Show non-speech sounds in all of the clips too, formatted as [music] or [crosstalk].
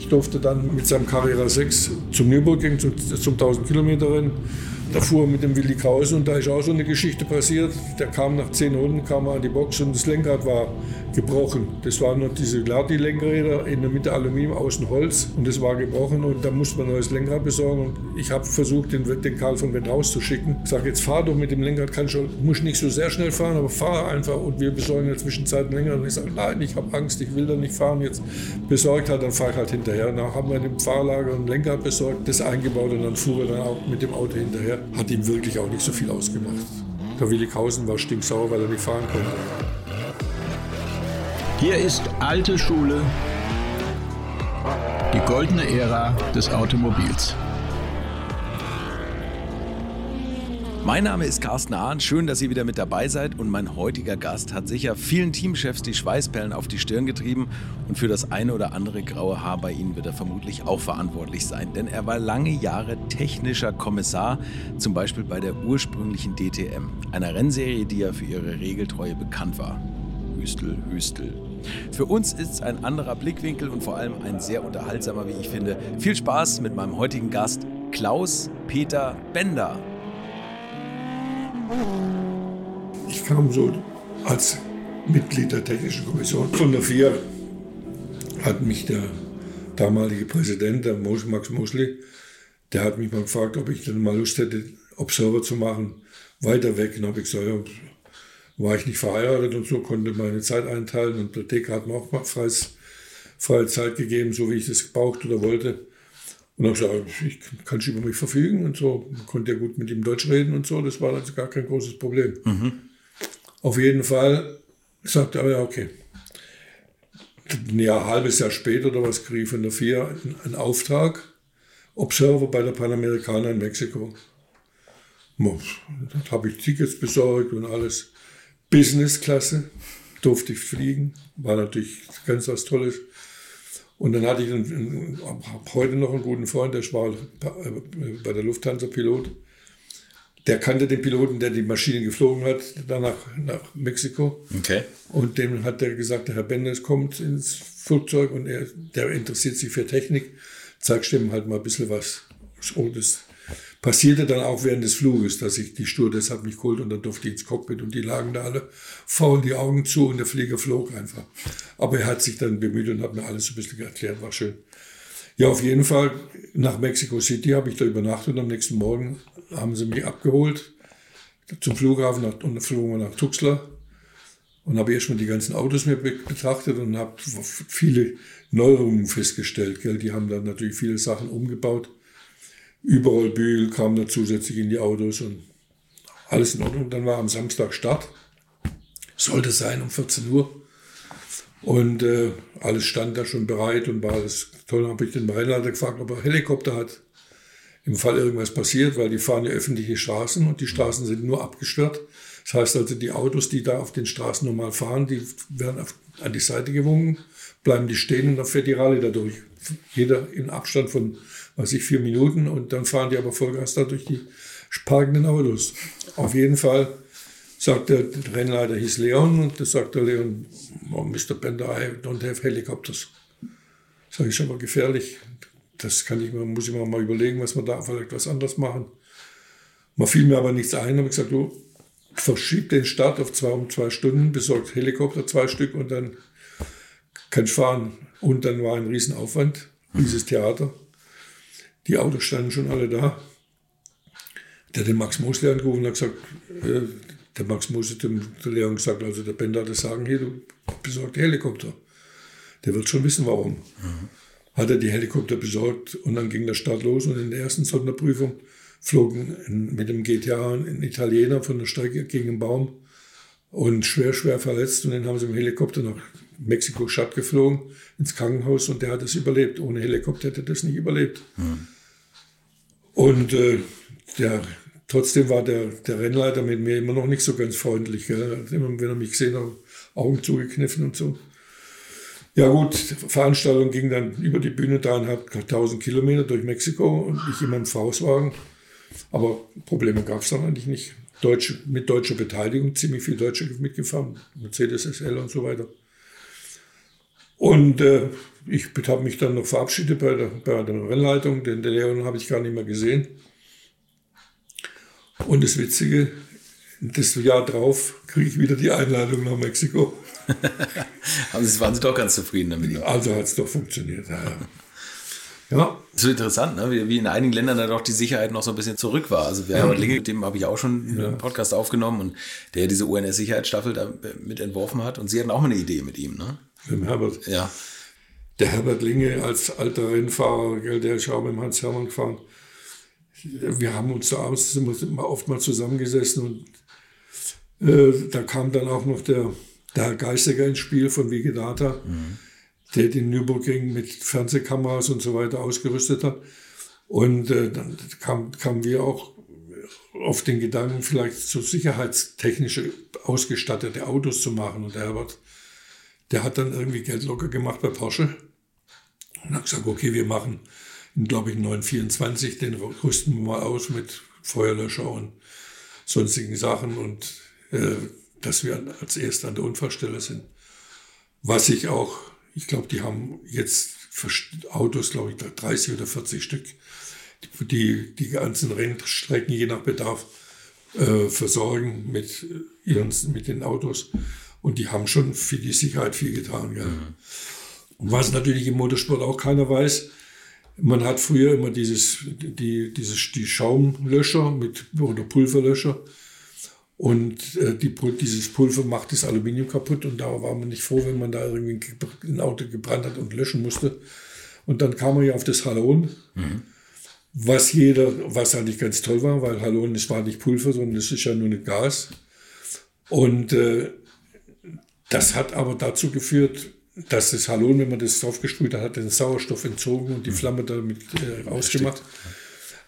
Ich durfte dann mit seinem Carrera 6 zum Nürburgring, zum, zum 1000 Kilometer Rennen. Da fuhr er mit dem Willi Krause und da ist auch so eine Geschichte passiert. Der kam nach zehn Runden, kam er an die Box und das Lenkrad war gebrochen. Das waren noch diese Gladi-Lenkräder, in der Mitte Aluminium, außen Holz und das war gebrochen und da musste man ein neues Lenkrad besorgen. Und ich habe versucht, den, den Karl von Wendt rauszuschicken. Ich sage, jetzt fahr doch mit dem Lenkrad, kann schon, muss nicht so sehr schnell fahren, aber fahr einfach und wir besorgen in der Zwischenzeit ein Lenkrad. Und ich sage, nein, ich habe Angst, ich will da nicht fahren. Jetzt besorgt hat, dann fahre ich halt hinterher. Danach haben wir in dem Fahrlager ein Lenkrad besorgt, das eingebaut und dann fuhr er dann auch mit dem Auto hinterher. Hat ihm wirklich auch nicht so viel ausgemacht. Der Willi Kausen war stinksauer, weil er nicht fahren konnte. Hier ist alte Schule, die goldene Ära des Automobils. Mein Name ist Carsten Ahn, schön, dass ihr wieder mit dabei seid und mein heutiger Gast hat sicher vielen Teamchefs die Schweißperlen auf die Stirn getrieben und für das eine oder andere graue Haar bei ihnen wird er vermutlich auch verantwortlich sein, denn er war lange Jahre technischer Kommissar, zum Beispiel bei der ursprünglichen DTM, einer Rennserie, die ja für ihre Regeltreue bekannt war. Hüstel, Hüstel. Für uns ist es ein anderer Blickwinkel und vor allem ein sehr unterhaltsamer, wie ich finde. Viel Spaß mit meinem heutigen Gast Klaus Peter Bender. Ich kam so als Mitglied der Technischen Kommission von der FIA, hat mich der damalige Präsident, der Max Mosley, der hat mich mal gefragt, ob ich dann mal Lust hätte, Observer zu machen, weiter weg. Und habe ich gesagt, ja, war ich nicht verheiratet und so, konnte meine Zeit einteilen und TK hat mir auch mal freies, freie Zeit gegeben, so wie ich das gebraucht oder wollte. Und dann habe ich gesagt, ich kann über mich verfügen und so. Man konnte ja gut mit ihm Deutsch reden und so, das war also gar kein großes Problem. Mhm. Auf jeden Fall sagte er, ja, okay. Ein Jahr, halbes Jahr später oder was kriege ich von der FIA einen Auftrag, Observer bei der Panamericana in Mexiko. Da habe ich Tickets besorgt und alles. Business-Klasse durfte ich fliegen, war natürlich ganz was Tolles. Und dann hatte ich einen, heute noch einen guten Freund, der war bei der Lufthansa Pilot. Der kannte den Piloten, der die Maschine geflogen hat, danach nach Mexiko. Okay. Und dem hat er gesagt, der Herr Bendes kommt ins Flugzeug und er, der interessiert sich für Technik. Zeigst ihm halt mal ein bisschen was. So, das passierte dann auch während des Fluges, dass ich die Stewardess hat mich geholt und dann durfte ich ins Cockpit und die lagen da alle faul die Augen zu und der Flieger flog einfach. Aber er hat sich dann bemüht und hat mir alles so ein bisschen erklärt, war schön. Ja, auf jeden Fall nach Mexico City habe ich da übernachtet und am nächsten Morgen haben sie mich abgeholt zum Flughafen und dann flogen wir nach Tuxtla und habe erstmal die ganzen Autos mir betrachtet und habe viele Neuerungen festgestellt. Gell? Die haben dann natürlich viele Sachen umgebaut Überall Bügel kamen da zusätzlich in die Autos und alles in Ordnung. Dann war am Samstag Start. Sollte sein um 14 Uhr. Und äh, alles stand da schon bereit und war alles toll. Dann habe ich den Rennleiter gefragt, ob er Helikopter hat. Im Fall irgendwas passiert, weil die fahren ja öffentliche Straßen und die Straßen sind nur abgesperrt. Das heißt also, die Autos, die da auf den Straßen normal fahren, die werden auf, an die Seite gewungen, bleiben die stehen und dann fährt die Rallye dadurch. Jeder in Abstand von weiß ich, vier Minuten und dann fahren die aber Vollgas da durch die parkenden Autos. Auf jeden Fall sagt der, Rennleiter hieß Leon und das sagt der Leon, oh, Mr. Bender, I don't have helicopters. Sag ich, aber gefährlich. Das kann ich, muss ich mir mal überlegen, was wir da vielleicht was anderes machen. Man fiel mir aber nichts ein, habe ich gesagt, du verschieb den Start auf zwei um zwei Stunden, besorgt Helikopter zwei Stück und dann kannst fahren. Und dann war ein Riesenaufwand, dieses Theater. Die Autos standen schon alle da. Der hat den Max Mosley angerufen und hat gesagt, äh, der Max Mosley hat dem der Leon gesagt, also der Bender hat das sagen, hier, du besorgt Helikopter. Der wird schon wissen, warum. Mhm. Hat er die Helikopter besorgt und dann ging der Start los und in der ersten Sonderprüfung flogen mit dem GTA ein Italiener von der Strecke gegen einen Baum und schwer, schwer verletzt und den haben sie im Helikopter nach Mexiko-Stadt geflogen, ins Krankenhaus und der hat es überlebt. Ohne Helikopter hätte er das nicht überlebt. Mhm. Und äh, der, trotzdem war der, der Rennleiter mit mir immer noch nicht so ganz freundlich. Gell? Immer, wenn er mich gesehen hat, Augen zugekniffen und so. Ja gut, Veranstaltung ging dann über die Bühne dreieinhalb tausend Kilometer durch Mexiko und ich in meinem Faustwagen. Aber Probleme gab es dann eigentlich nicht. Deutsche, mit deutscher Beteiligung, ziemlich viel Deutsche mitgefahren, Mercedes SL und so weiter. Und äh, ich habe mich dann noch verabschiedet bei der, bei der Rennleitung, denn der Leon habe ich gar nicht mehr gesehen. Und das Witzige, das Jahr drauf kriege ich wieder die Einladung nach Mexiko. [laughs] also waren Sie doch ganz zufrieden damit? Also hat es doch funktioniert. Ja, ja. So interessant, ne? wie, wie in einigen Ländern da doch die Sicherheit noch so ein bisschen zurück war. Also Herbert ja. Linge, dem habe ich auch schon ja. einen Podcast aufgenommen und der diese UNS-Sicherheitsstaffel da mit entworfen hat. Und Sie hatten auch mal eine Idee mit ihm, ne? Dem Herbert. Ja. Der Herbert Linge als alter Rennfahrer, der ist auch mit dem Hans Hermann gefahren. Wir haben uns da abends oft mal zusammengesessen und äh, da kam dann auch noch der, der Herr Geistiger ins Spiel von Vigedata. Mhm der den Nürburgring mit Fernsehkameras und so weiter ausgerüstet hat. Und äh, dann kamen kam wir auch auf den Gedanken, vielleicht so sicherheitstechnisch ausgestattete Autos zu machen. Und der Herbert, der hat dann irgendwie Geld locker gemacht bei Porsche und hat gesagt, okay, wir machen, glaube ich, 924, den rüsten wir mal aus mit Feuerlöscher und sonstigen Sachen und äh, dass wir als Erster an der Unfallstelle sind. Was ich auch ich glaube, die haben jetzt Autos, glaube ich, 30 oder 40 Stück, die die ganzen Rennstrecken je nach Bedarf äh, versorgen mit, ihren, mit den Autos. Und die haben schon für die Sicherheit viel getan. Gell? Mhm. Und was natürlich im Motorsport auch keiner weiß, man hat früher immer dieses, die, dieses, die Schaumlöscher mit, oder Pulverlöscher und äh, die, dieses Pulver macht das Aluminium kaputt und da war man nicht froh, wenn man da irgendwie ein Auto gebrannt hat und löschen musste. Und dann kam man ja auf das Halon, mhm. was jeder, was eigentlich ganz toll war, weil Halon, das war nicht Pulver, sondern das ist ja nur ein Gas. Und äh, das hat aber dazu geführt, dass das Halon, wenn man das draufgesprüht hat, hat den Sauerstoff entzogen und die mhm. Flamme damit äh, rausgemacht. Ja,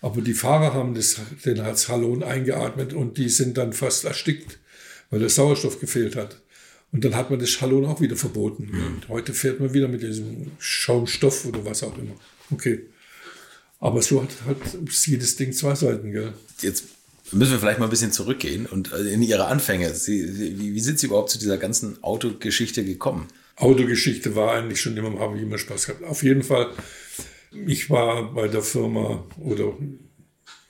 aber die Fahrer haben das, den Halon eingeatmet und die sind dann fast erstickt, weil der Sauerstoff gefehlt hat. Und dann hat man das Halon auch wieder verboten. Mhm. Heute fährt man wieder mit diesem Schaumstoff oder was auch immer. Okay. Aber so hat, hat jedes Ding zwei Seiten, gell? Jetzt müssen wir vielleicht mal ein bisschen zurückgehen und äh, in Ihre Anfänge. Sie, wie, wie sind Sie überhaupt zu dieser ganzen Autogeschichte gekommen? Autogeschichte war eigentlich schon immer, habe ich immer Spaß gehabt. Auf jeden Fall ich war bei der Firma oder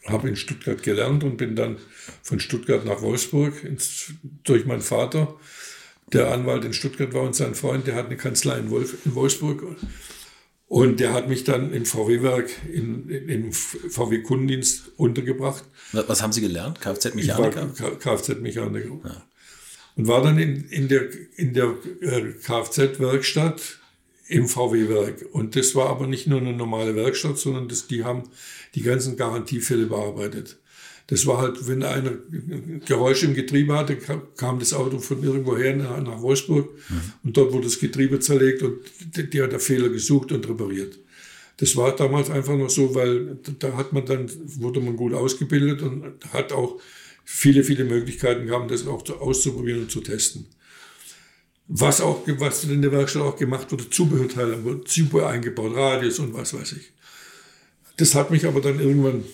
habe in Stuttgart gelernt und bin dann von Stuttgart nach Wolfsburg ins, durch meinen Vater, der Anwalt in Stuttgart war und sein Freund, der hat eine Kanzlei in, Wolf, in Wolfsburg. Und der hat mich dann im VW-Werk, im VW-Kundendienst untergebracht. Was haben Sie gelernt? Kfz-Mechaniker? Kfz-Mechaniker. Ja. Und war dann in, in der, in der äh, Kfz-Werkstatt im VW-Werk. Und das war aber nicht nur eine normale Werkstatt, sondern das, die haben die ganzen Garantiefälle bearbeitet. Das war halt, wenn einer Geräusche im Getriebe hatte, kam das Auto von irgendwoher nach Wolfsburg mhm. und dort wurde das Getriebe zerlegt und die hat der Fehler gesucht und repariert. Das war damals einfach noch so, weil da hat man dann, wurde man gut ausgebildet und hat auch viele, viele Möglichkeiten gehabt, das auch auszuprobieren und zu testen. Was auch, was in der Werkstatt auch gemacht wurde, Zubehörteile, wurde Zubehör eingebaut, Radius und was weiß ich. Das hat mich aber dann irgendwann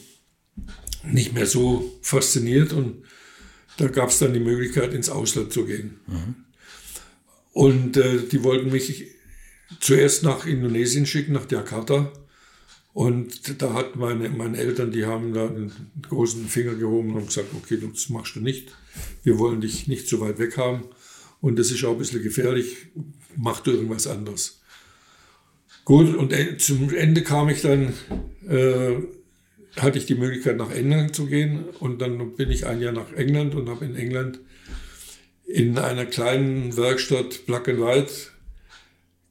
nicht mehr so fasziniert und da gab es dann die Möglichkeit, ins Ausland zu gehen. Mhm. Und äh, die wollten mich zuerst nach Indonesien schicken, nach Jakarta. Und da hat meine, meine Eltern, die haben da einen großen Finger gehoben und gesagt, okay, das machst du nicht. Wir wollen dich nicht so weit weg haben. Und das ist auch ein bisschen gefährlich, mach du irgendwas anderes. Gut, und zum Ende kam ich dann, äh, hatte ich die Möglichkeit nach England zu gehen und dann bin ich ein Jahr nach England und habe in England in einer kleinen Werkstatt Black and White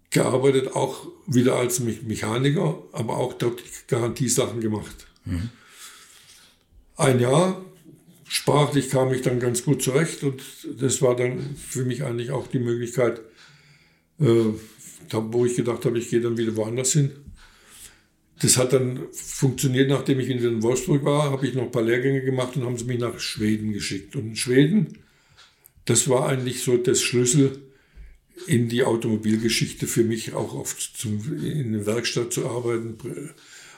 gearbeitet, auch wieder als Mechaniker, aber auch dort Garantiesachen gemacht. Mhm. Ein Jahr sprachlich kam ich dann ganz gut zurecht und das war dann für mich eigentlich auch die Möglichkeit, äh, wo ich gedacht habe, ich gehe dann wieder woanders hin. Das hat dann funktioniert, nachdem ich in Wolfsburg war, habe ich noch ein paar Lehrgänge gemacht und haben sie mich nach Schweden geschickt. Und in Schweden, das war eigentlich so das Schlüssel in die Automobilgeschichte für mich, auch oft zum, in der Werkstatt zu arbeiten,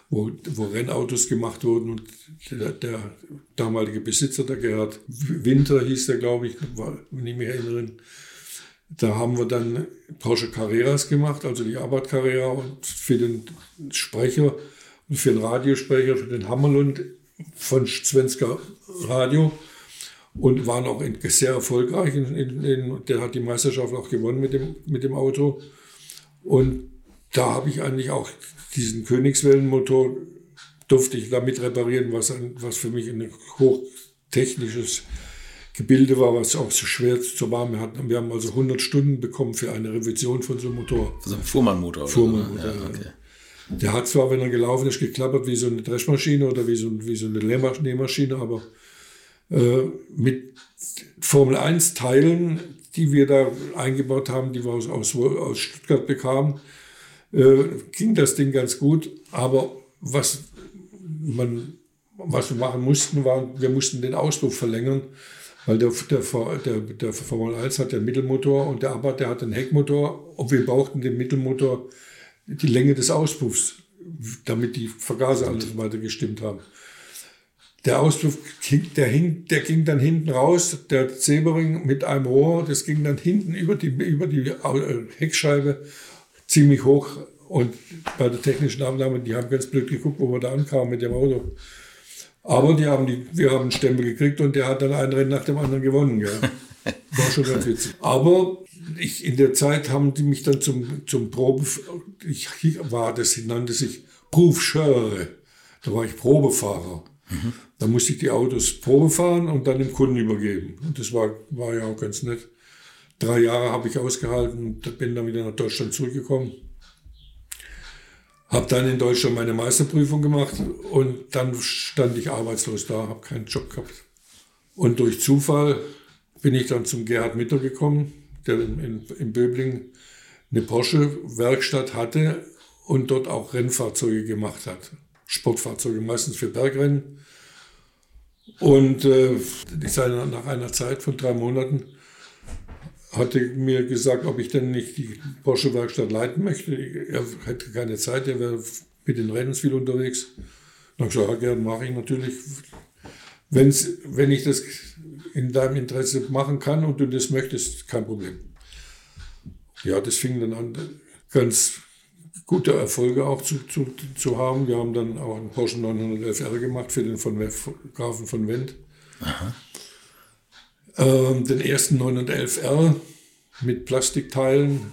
wo, wo Rennautos gemacht wurden und der, der damalige Besitzer, der Gerhard Winter hieß der, glaube ich, war, wenn ich mich erinnere, Da haben wir dann Porsche Carreras gemacht, also die Abarth Carrera und für den Sprecher und für den Radiosprecher, für den Hammerlund von Svenska Radio und waren auch sehr erfolgreich. In, in, in, der hat die Meisterschaft auch gewonnen mit dem, mit dem Auto. Und da habe ich eigentlich auch diesen Königswellenmotor, durfte ich damit reparieren, was, was für mich ein hochtechnisches Gebilde war, was auch so schwer zu warm hat. Wir haben also 100 Stunden bekommen für eine Revision von so einem Motor. So ein Fuhrmannmotor? Fuhrmannmotor, ja, okay. Der hat zwar, wenn er gelaufen ist, geklappert wie so eine Dreschmaschine oder wie so, wie so eine Nähmaschine, aber äh, mit Formel 1 Teilen, die wir da eingebaut haben, die wir aus, aus, aus Stuttgart bekamen, äh, ging das Ding ganz gut. Aber was, man, was wir machen mussten, war, wir mussten den Auspuff verlängern, weil der, der, der, der Formel 1 hat den Mittelmotor und der Abarth, der hat den Heckmotor. Und wir brauchten den Mittelmotor die Länge des Auspuffs, damit die Vergaser alles weiter gestimmt haben. Der Auspuff, der, hing, der ging dann hinten raus, der Zebering mit einem Rohr, das ging dann hinten über die, über die äh, Heckscheibe ziemlich hoch. Und bei der technischen Abnahme, die haben ganz blöd geguckt, wo wir da ankamen mit dem Auto. Aber die haben die, wir haben einen Stempel gekriegt und der hat dann ein Rennen nach dem anderen gewonnen. Ja. [laughs] War schon ganz witzig. Aber ich, in der Zeit haben die mich dann zum, zum Probe, ich war das, nannte sich Prüfschöre. Da war ich Probefahrer. Mhm. Da musste ich die Autos Probe fahren und dann dem Kunden übergeben. Und das war, war ja auch ganz nett. Drei Jahre habe ich ausgehalten und bin dann wieder nach Deutschland zurückgekommen. Habe dann in Deutschland meine Meisterprüfung gemacht und dann stand ich arbeitslos da, habe keinen Job gehabt. Und durch Zufall bin ich dann zum Gerhard Mitter gekommen, der in, in, in Böbling eine Porsche-Werkstatt hatte und dort auch Rennfahrzeuge gemacht hat. Sportfahrzeuge, meistens für Bergrennen. Und äh, ich sage nach einer Zeit von drei Monaten hatte mir gesagt, ob ich denn nicht die Porsche-Werkstatt leiten möchte. Er hätte keine Zeit, er wäre mit den Rennen viel unterwegs. Dann habe ich gesagt, ja, gerne mache ich natürlich. Wenn's, wenn ich das in deinem Interesse machen kann und du das möchtest, kein Problem. Ja, das fing dann an, ganz gute Erfolge auch zu, zu, zu haben. Wir haben dann auch einen Porsche 911R gemacht für den von Grafen von Wendt. Ähm, den ersten 911R mit Plastikteilen,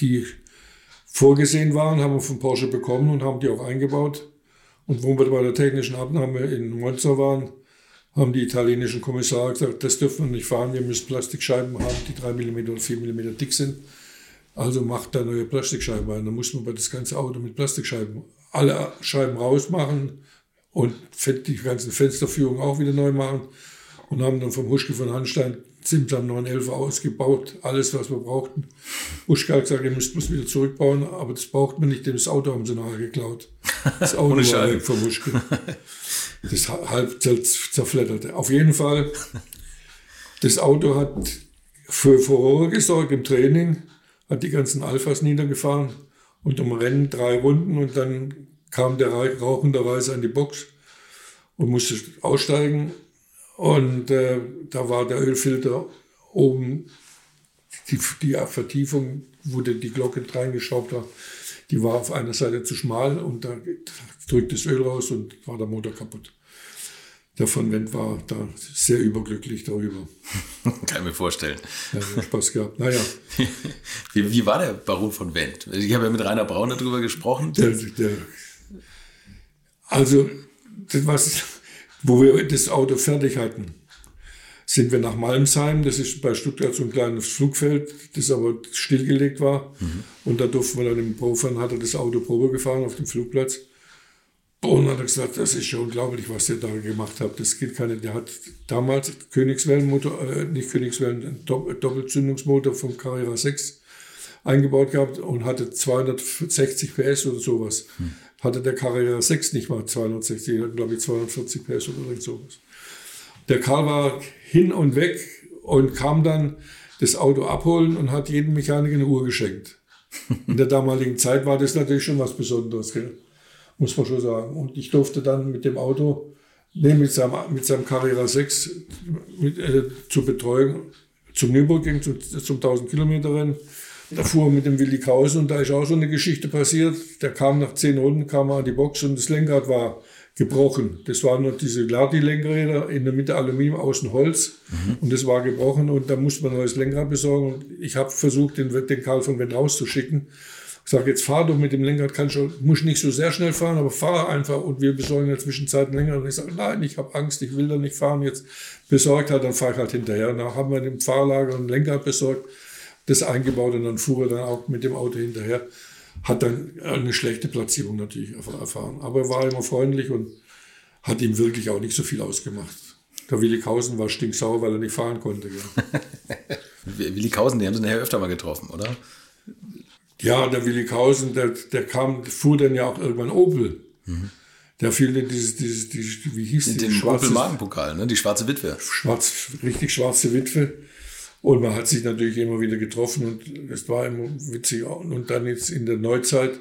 die vorgesehen waren, haben wir von Porsche bekommen und haben die auch eingebaut. Und wo wir bei der technischen Abnahme in Monza waren, haben die italienischen Kommissare gesagt, das dürfen wir nicht fahren, wir müssen Plastikscheiben haben, die 3 mm oder 4 mm dick sind. Also macht da neue Plastikscheiben rein. Dann muss man bei das ganze Auto mit Plastikscheiben alle Scheiben rausmachen und die ganzen Fensterführungen auch wieder neu machen. Und haben dann vom Huschke von Hanstein Zimtam 911 ausgebaut, alles, was wir brauchten. Huschke hat gesagt, ihr müsst es wieder zurückbauen, aber das braucht man nicht, denn das Auto haben sie nachher geklaut. Das [laughs] Auto war weg vom Huschke. Das halb zerfledderte. Auf jeden Fall, das Auto hat für Furore gesorgt im Training, hat die ganzen Alphas niedergefahren und um Rennen drei Runden und dann kam der rauchenderweise an die Box und musste aussteigen und äh, da war der Ölfilter oben, die, die Vertiefung, wo die Glocke reingeschraubt war, die war auf einer Seite zu schmal und da drückt das Öl raus und war der Motor kaputt. Der von Wendt war da sehr überglücklich darüber. [laughs] Kann ich mir vorstellen. Ja, Spaß gehabt. Naja. [laughs] Wie, wie, war der Baron von Wendt? Ich habe ja mit Rainer Braun darüber gesprochen. Der, der, also, das was, wo wir das Auto fertig hatten, sind wir nach Malmsheim, das ist bei Stuttgart so ein kleines Flugfeld, das aber stillgelegt war. Mhm. Und da durften wir dann im Profahren, hat er das Auto Probe gefahren auf dem Flugplatz. Und hat er gesagt, das ist schon unglaublich, was ihr da gemacht habt. Das geht keine. Der hat damals Königswellenmotor, äh, nicht Königswellen, Doppelzündungsmotor vom Carrera 6 eingebaut gehabt und hatte 260 PS oder sowas. Hm. Hatte der Carrera 6 nicht mal 260, hatte glaube ich 240 PS oder irgend sowas. Der Karl war hin und weg und kam dann das Auto abholen und hat jedem Mechaniker eine Uhr geschenkt. [laughs] In der damaligen Zeit war das natürlich schon was Besonderes. Gell? muss man schon sagen. Und ich durfte dann mit dem Auto, nee, mit seinem, mit seinem Carrera 6 mit, äh, zur Betreuung zum Nürburgring, zum, zum 1000 Kilometer Rennen. Da fuhr er mit dem Willi Krause und da ist auch so eine Geschichte passiert. Der kam nach zehn Runden, kam er an die Box und das Lenkrad war gebrochen. Das waren nur diese Lati-Lenkräder, in der Mitte Aluminium, außen Holz. Mhm. Und das war gebrochen und da musste man ein neues Lenkrad besorgen. Und ich habe versucht, den, den Karl von Wendt rauszuschicken. Ich sage, jetzt fahr doch mit dem Lenkrad, kann schon, muss nicht so sehr schnell fahren, aber fahr einfach und wir besorgen in der Zwischenzeit ein Lenkrad. Und ich sage, nein, ich habe Angst, ich will da nicht fahren. Jetzt besorgt hat, dann fahre ich halt hinterher. Und dann haben wir dem Fahrlager ein Lenkrad besorgt, das eingebaut und dann fuhr er dann auch mit dem Auto hinterher. Hat dann eine schlechte Platzierung natürlich erfahren. Aber er war immer freundlich und hat ihm wirklich auch nicht so viel ausgemacht. Der Willi Kausen war stinksauer, weil er nicht fahren konnte. [laughs] Willi Kausen, die haben sie nachher öfter mal getroffen, oder? Ja, der Willi Kausen, der, der kam, fuhr dann ja auch irgendwann Opel. Mhm. Der fiel in dieses, dieses, dieses wie hieß in die? Den schwarze Opel-Magenpokal, ne? die schwarze Witwe. Schwarz, richtig schwarze Witwe. Und man hat sich natürlich immer wieder getroffen und es war immer witzig. Und dann jetzt in der Neuzeit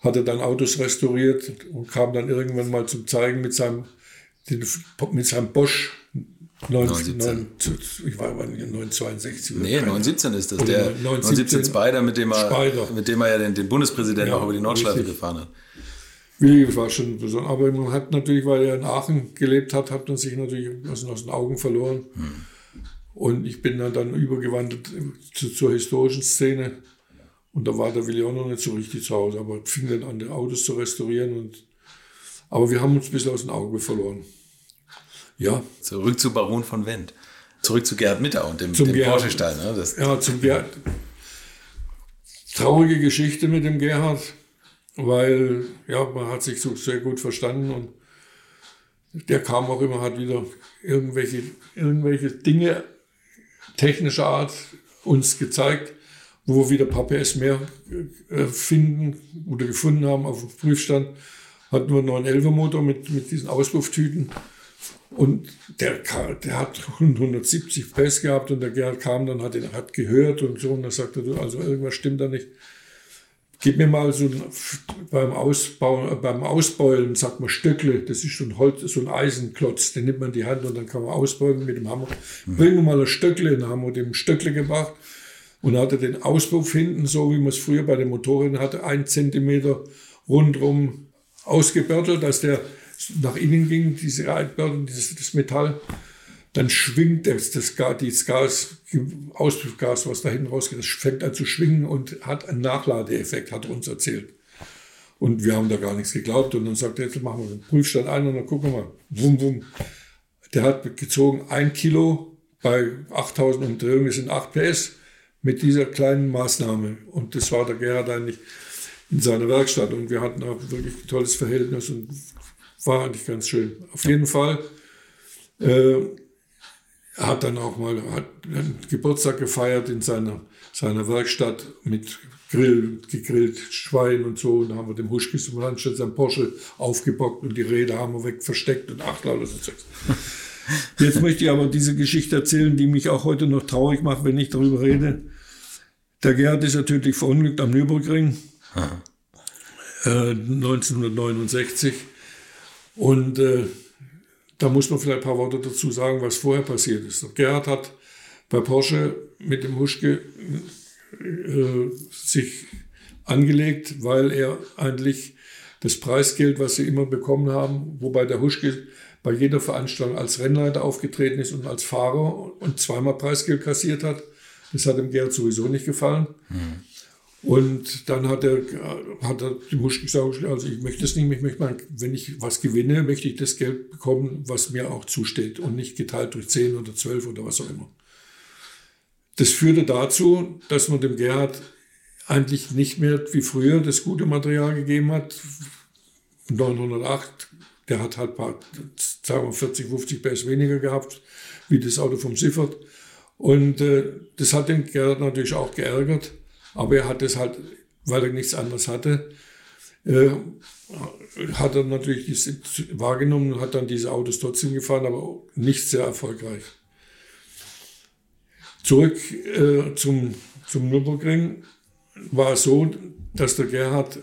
hat er dann Autos restauriert und kam dann irgendwann mal zum Zeigen mit seinem, mit seinem Bosch 917. ich war aber 962. Nee, 917 ist das. Der 917 Spider, mit dem er, Spider. Mit dem er ja den, den Bundespräsidenten ja, auch über die Nordschleife richtig. gefahren hat. Willi war schon besonders. Aber man hat natürlich, weil er in Aachen gelebt hat, hat man sich natürlich aus, aus den Augen verloren. Hm. Und ich bin dann, dann übergewandert zu, zur historischen Szene. Und da war der Willi auch noch nicht so richtig zu Hause, aber fing dann an, die Autos zu restaurieren. Und, aber wir haben uns ein bisschen aus den Augen verloren. Ja. Zurück zu Baron von Wendt. Zurück zu Gerhard Mitter und dem, zum dem Porsche-Stall. Ne? ja, zum Gerhard. Traurige Geschichte mit dem Gerhard, weil ja, man hat sich so sehr gut verstanden und der kam auch immer, hat wieder irgendwelche, irgendwelche Dinge technischer Art uns gezeigt, wo wir wieder PPS mehr äh, finden oder gefunden haben auf dem Prüfstand. Hat nur einen 911er Motor mit, mit diesen Auspufftüten und der, der hat 170 PS gehabt und der Gerhard kam dann, hat, ihn, hat gehört und so und dann sagte also irgendwas stimmt da nicht. Gib mir mal so ein, beim, Ausbau, beim Ausbeulen, sagt man Stöckle, das ist so ein Holz, so ein Eisenklotz, den nimmt man in die Hand und dann kann man ausbeulen mit dem Hammer. Mhm. Bring mir mal ein Stöckle, dann haben wir dem Stöckle gebracht und hatte den Auspuff hinten, so wie man es früher bei den Motorrädern hatte, ein Zentimeter rundrum ausgebörtelt, dass der nach innen ging, diese Altbörden, dieses das Metall, dann schwingt das, das, Gas, das Gas, Auspuffgas, was da hinten rausgeht, das fängt an zu schwingen und hat einen Nachladeeffekt, hat er uns erzählt. Und wir haben da gar nichts geglaubt. Und dann sagt er, jetzt machen wir den Prüfstand ein und dann gucken wir mal. Wum, wum. Der hat gezogen ein Kilo bei 8000 Umdrehungen, sind 8 PS, mit dieser kleinen Maßnahme. Und das war der Gerhard eigentlich in seiner Werkstatt. Und wir hatten auch wirklich ein tolles Verhältnis und war eigentlich ganz schön. Auf jeden Fall äh, hat dann auch mal hat einen Geburtstag gefeiert in seiner, seiner Werkstatt mit Grill, gegrillt Schwein und so. Und da haben wir dem Huschke zum Landstadt sein Porsche aufgebockt und die Räder haben wir weg versteckt und ach, lauter so. [laughs] Jetzt möchte ich aber diese Geschichte erzählen, die mich auch heute noch traurig macht, wenn ich darüber rede. Der Gerhard ist natürlich verunglückt am Nürburgring äh, 1969. Und äh, da muss man vielleicht ein paar Worte dazu sagen, was vorher passiert ist. Gerhard hat bei Porsche mit dem Huschke äh, sich angelegt, weil er eigentlich das Preisgeld, was sie immer bekommen haben, wobei der Huschke bei jeder Veranstaltung als Rennleiter aufgetreten ist und als Fahrer und zweimal Preisgeld kassiert hat. Das hat dem Gerhard sowieso nicht gefallen. Mhm. Und dann hat er, hat er die Muschel gesagt, also ich möchte es nicht, ich möchte mal, wenn ich was gewinne, möchte ich das Geld bekommen, was mir auch zusteht und nicht geteilt durch 10 oder 12 oder was auch immer. Das führte dazu, dass man dem Gerhard eigentlich nicht mehr wie früher das gute Material gegeben hat. 908, der hat halt paar, sagen wir 40, 50 PS weniger gehabt, wie das Auto vom Siffert. Und äh, das hat den Gerhard natürlich auch geärgert. Aber er hat es halt, weil er nichts anderes hatte, äh, hat er natürlich wahrgenommen und hat dann diese Autos trotzdem gefahren, aber nicht sehr erfolgreich. Zurück äh, zum, zum Nürburgring war es so, dass der Gerhard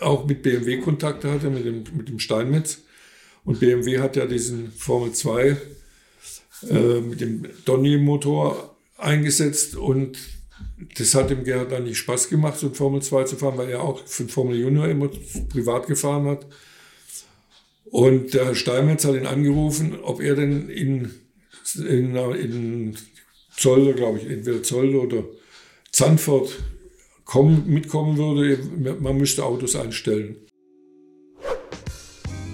auch mit BMW Kontakte hatte, mit dem, mit dem Steinmetz. Und BMW hat ja diesen Formel 2 äh, mit dem Donny-Motor eingesetzt und das hat dem Gerhard nicht Spaß gemacht, so Formel 2 zu fahren, weil er auch für Formel Junior immer privat gefahren hat. Und der Herr Steinmetz hat ihn angerufen, ob er denn in, in, in Zolder, glaube ich, entweder Zolder oder Zandvoort kommen, mitkommen würde. Man müsste Autos einstellen.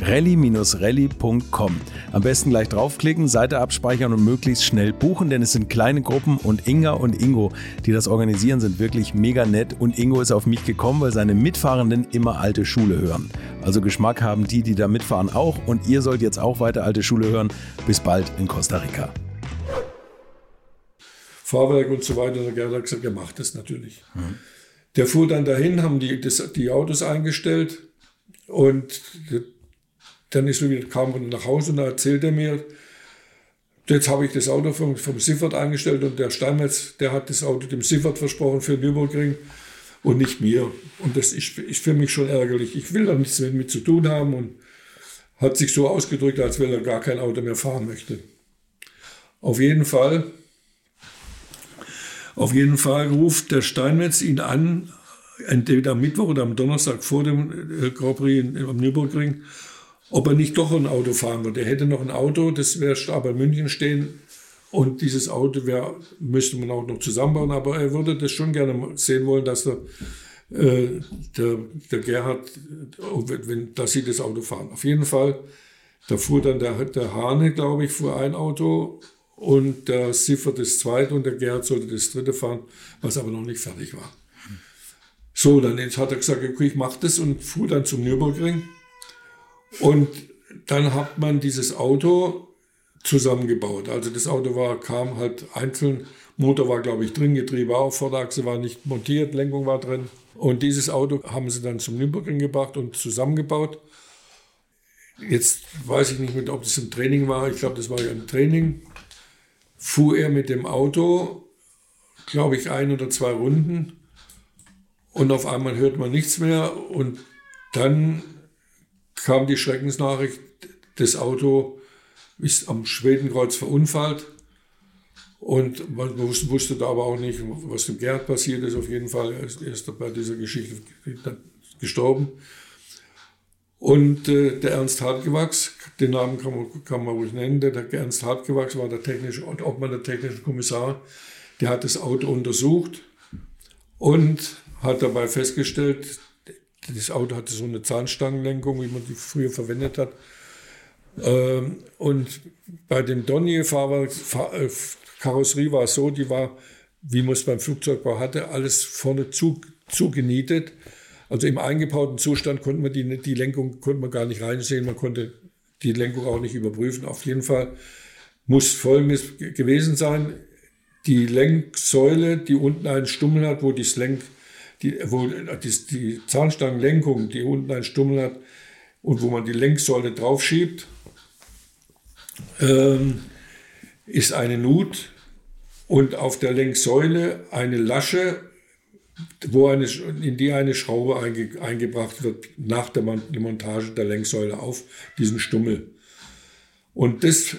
rally-rally.com. Am besten gleich draufklicken, Seite abspeichern und möglichst schnell buchen, denn es sind kleine Gruppen und Inga und Ingo, die das organisieren, sind wirklich mega nett und Ingo ist auf mich gekommen, weil seine Mitfahrenden immer alte Schule hören. Also Geschmack haben die, die da mitfahren auch und ihr sollt jetzt auch weiter alte Schule hören. Bis bald in Costa Rica. Fahrwerk und so weiter, der hat gesagt, er macht das natürlich. Mhm. Der fuhr dann dahin, haben die, das, die Autos eingestellt und dann ist er wieder, kam er nach Hause und da erzählt er mir, jetzt habe ich das Auto vom, vom Siffert eingestellt und der Steinmetz, der hat das Auto dem Siffert versprochen für Nürburgring und nicht mir. Und das ist, ist für mich schon ärgerlich. Ich will da nichts mit zu tun haben und hat sich so ausgedrückt, als wenn er gar kein Auto mehr fahren möchte. Auf jeden Fall, auf jeden Fall ruft der Steinmetz ihn an, entweder am Mittwoch oder am Donnerstag vor dem äh, Grand Prix am Nürburgring ob er nicht doch ein Auto fahren würde. Er hätte noch ein Auto, das wäre aber in München stehen und dieses Auto wär, müsste man auch noch zusammenbauen, aber er würde das schon gerne sehen wollen, dass der, äh, der, der Gerhard, wenn, dass sie das Auto fahren. Auf jeden Fall, da fuhr dann der, der Hane, glaube ich, fuhr ein Auto und der Siffer das zweite und der Gerhard sollte das dritte fahren, was aber noch nicht fertig war. So, dann hat er gesagt, okay, ich mache das und fuhr dann zum Nürburgring. Und dann hat man dieses Auto zusammengebaut. Also das Auto war, kam halt einzeln, Motor war glaube ich drin, Getriebe auch, Vorderachse war nicht montiert, Lenkung war drin. Und dieses Auto haben sie dann zum Nürburgring gebracht und zusammengebaut. Jetzt weiß ich nicht mehr, ob das im Training war. Ich glaube, das war ja ein Training. Fuhr er mit dem Auto, glaube ich, ein oder zwei Runden. Und auf einmal hört man nichts mehr. Und dann kam die Schreckensnachricht, das Auto ist am Schwedenkreuz verunfallt. Und man wusste da aber auch nicht, was dem Gerd passiert ist. Auf jeden Fall ist er bei dieser Geschichte gestorben. Und äh, der Ernst Hartgewachs, den Namen kann man, kann man ruhig nennen, der, der Ernst Hartgewachs war der technische, Obmann der technischen Kommissar, der hat das Auto untersucht und hat dabei festgestellt, das Auto hatte so eine Zahnstangenlenkung, wie man die früher verwendet hat. Ähm, und bei dem Dornier-Fahrwerk, äh, Karosserie war es so, die war, wie man es beim Flugzeugbau hatte, alles vorne zu, zugenietet. Also im eingebauten Zustand konnte man die, die Lenkung konnte man gar nicht reinsehen, man konnte die Lenkung auch nicht überprüfen. Auf jeden Fall muss Folgendes gewesen sein. die Lenksäule, die unten einen Stummel hat, wo, dies Lenk, die, wo die, die Zahnstangenlenkung, die unten einen Stummel hat und wo man die Lenksäule draufschiebt, ähm, ist eine Nut und auf der Lenksäule eine Lasche, wo eine, in die eine Schraube einge, eingebracht wird nach der Montage der Lenksäule auf diesen Stummel. Und das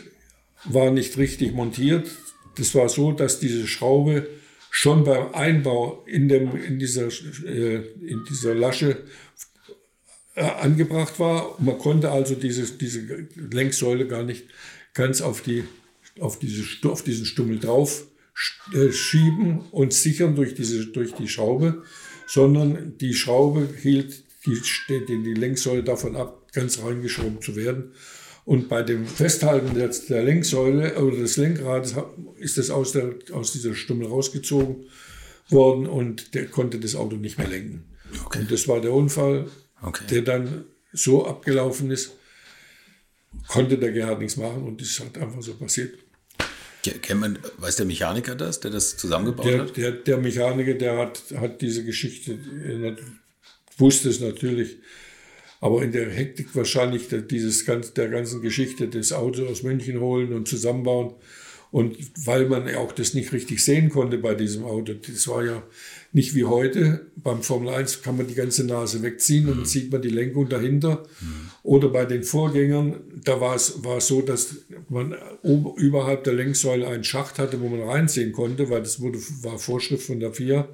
war nicht richtig montiert. Das war so, dass diese Schraube schon beim Einbau in, dem, in, dieser, äh, in dieser Lasche äh, angebracht war. Man konnte also diese, diese Lenksäule gar nicht ganz auf, die, auf, diese, auf diesen Stummel drauf äh, schieben und sichern durch, diese, durch die Schraube, sondern die Schraube hielt die, die, die Lenksäule davon ab, ganz reingeschoben zu werden. Und bei dem Festhalten der, der Lenksäule oder des Lenkrades ist das aus, der, aus dieser Stummel rausgezogen worden und der konnte das Auto nicht mehr lenken. Okay. Und das war der Unfall, okay. der dann so abgelaufen ist, konnte der Gerhard nichts machen und das hat einfach so passiert. Kennt man, weiß der Mechaniker das, der das zusammengebaut der, hat? Der, der Mechaniker, der hat, hat diese Geschichte, wusste es natürlich, aber in der Hektik wahrscheinlich der, dieses, der ganzen Geschichte des Autos aus München holen und zusammenbauen, und weil man auch das nicht richtig sehen konnte bei diesem Auto, das war ja nicht wie heute. Beim Formel 1 kann man die ganze Nase wegziehen mhm. und dann sieht man die Lenkung dahinter. Mhm. Oder bei den Vorgängern, da war es, war so, dass man überhalb der Lenksäule einen Schacht hatte, wo man reinsehen konnte, weil das wurde, war Vorschrift von der FIA,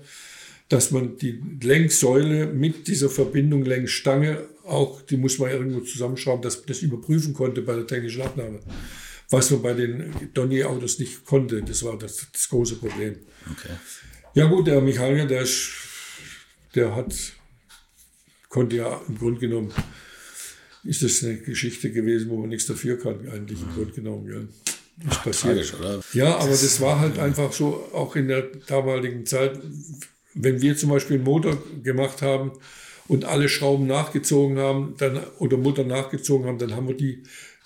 dass man die Lenksäule mit dieser Verbindung Lenkstange auch, die muss man irgendwo zusammenschrauben, dass man das überprüfen konnte bei der technischen Abnahme was man bei den Donny-Autos nicht konnte. Das war das, das große Problem. Okay. Ja gut, der Mechaniker, der, der hat, konnte ja im Grunde genommen, ist das eine Geschichte gewesen, wo man nichts dafür kann, eigentlich im Grunde genommen. Ja. Ist passiert. Tragisch? Ja, aber das war halt einfach so, auch in der damaligen Zeit, wenn wir zum Beispiel einen Motor gemacht haben und alle Schrauben nachgezogen haben, dann, oder Mutter nachgezogen haben, dann haben wir die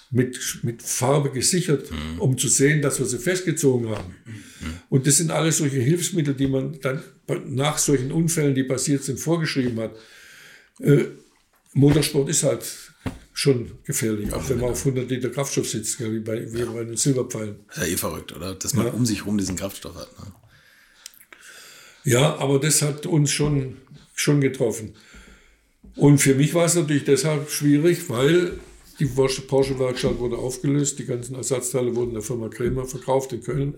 mit, mit Farbe gesichert, mhm. um zu sehen, dass wir sie festgezogen haben. Mhm. Und das sind alles solche Hilfsmittel, die man dann nach solchen Unfällen, die passiert sind, vorgeschrieben hat. Äh, Motorsport ist halt schon gefährlich, auch wenn man auf 100 Liter Kraftstoff sitzt, wie bei, wie bei den Silberpfeilen. Das ist ja eh verrückt, oder? Dass man ja. um sich herum diesen Kraftstoff hat. Ne? Ja, aber das hat uns schon, schon getroffen. Und für mich war es natürlich deshalb schwierig, weil die Porsche-Werkstatt wurde aufgelöst, die ganzen Ersatzteile wurden der Firma Krämer verkauft in Köln.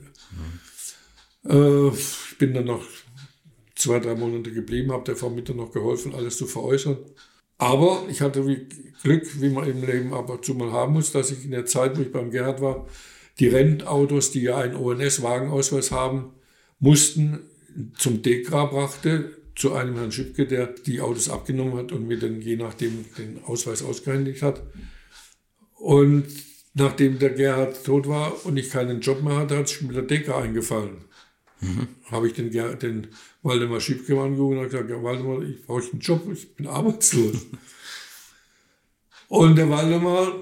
Mhm. Äh, ich bin dann noch zwei, drei Monate geblieben, habe der Vermieter noch geholfen, alles zu veräußern. Aber ich hatte wie Glück, wie man im Leben ab und zu mal haben muss, dass ich in der Zeit, wo ich beim Gerhard war, die Rennautos, die ja einen ONS-Wagenausweis haben, mussten zum DEKRA brachte, zu einem Herrn Schüppke, der die Autos abgenommen hat und mir dann je nachdem den Ausweis ausgehändigt hat. Und nachdem der Gerhard tot war und ich keinen Job mehr hatte, hat sich mit der Decke eingefallen. Mhm. Habe ich den, den Waldemar Schiebke angerufen und gesagt, ja, Waldemar, ich brauche einen Job, ich bin arbeitslos. und der Waldemar,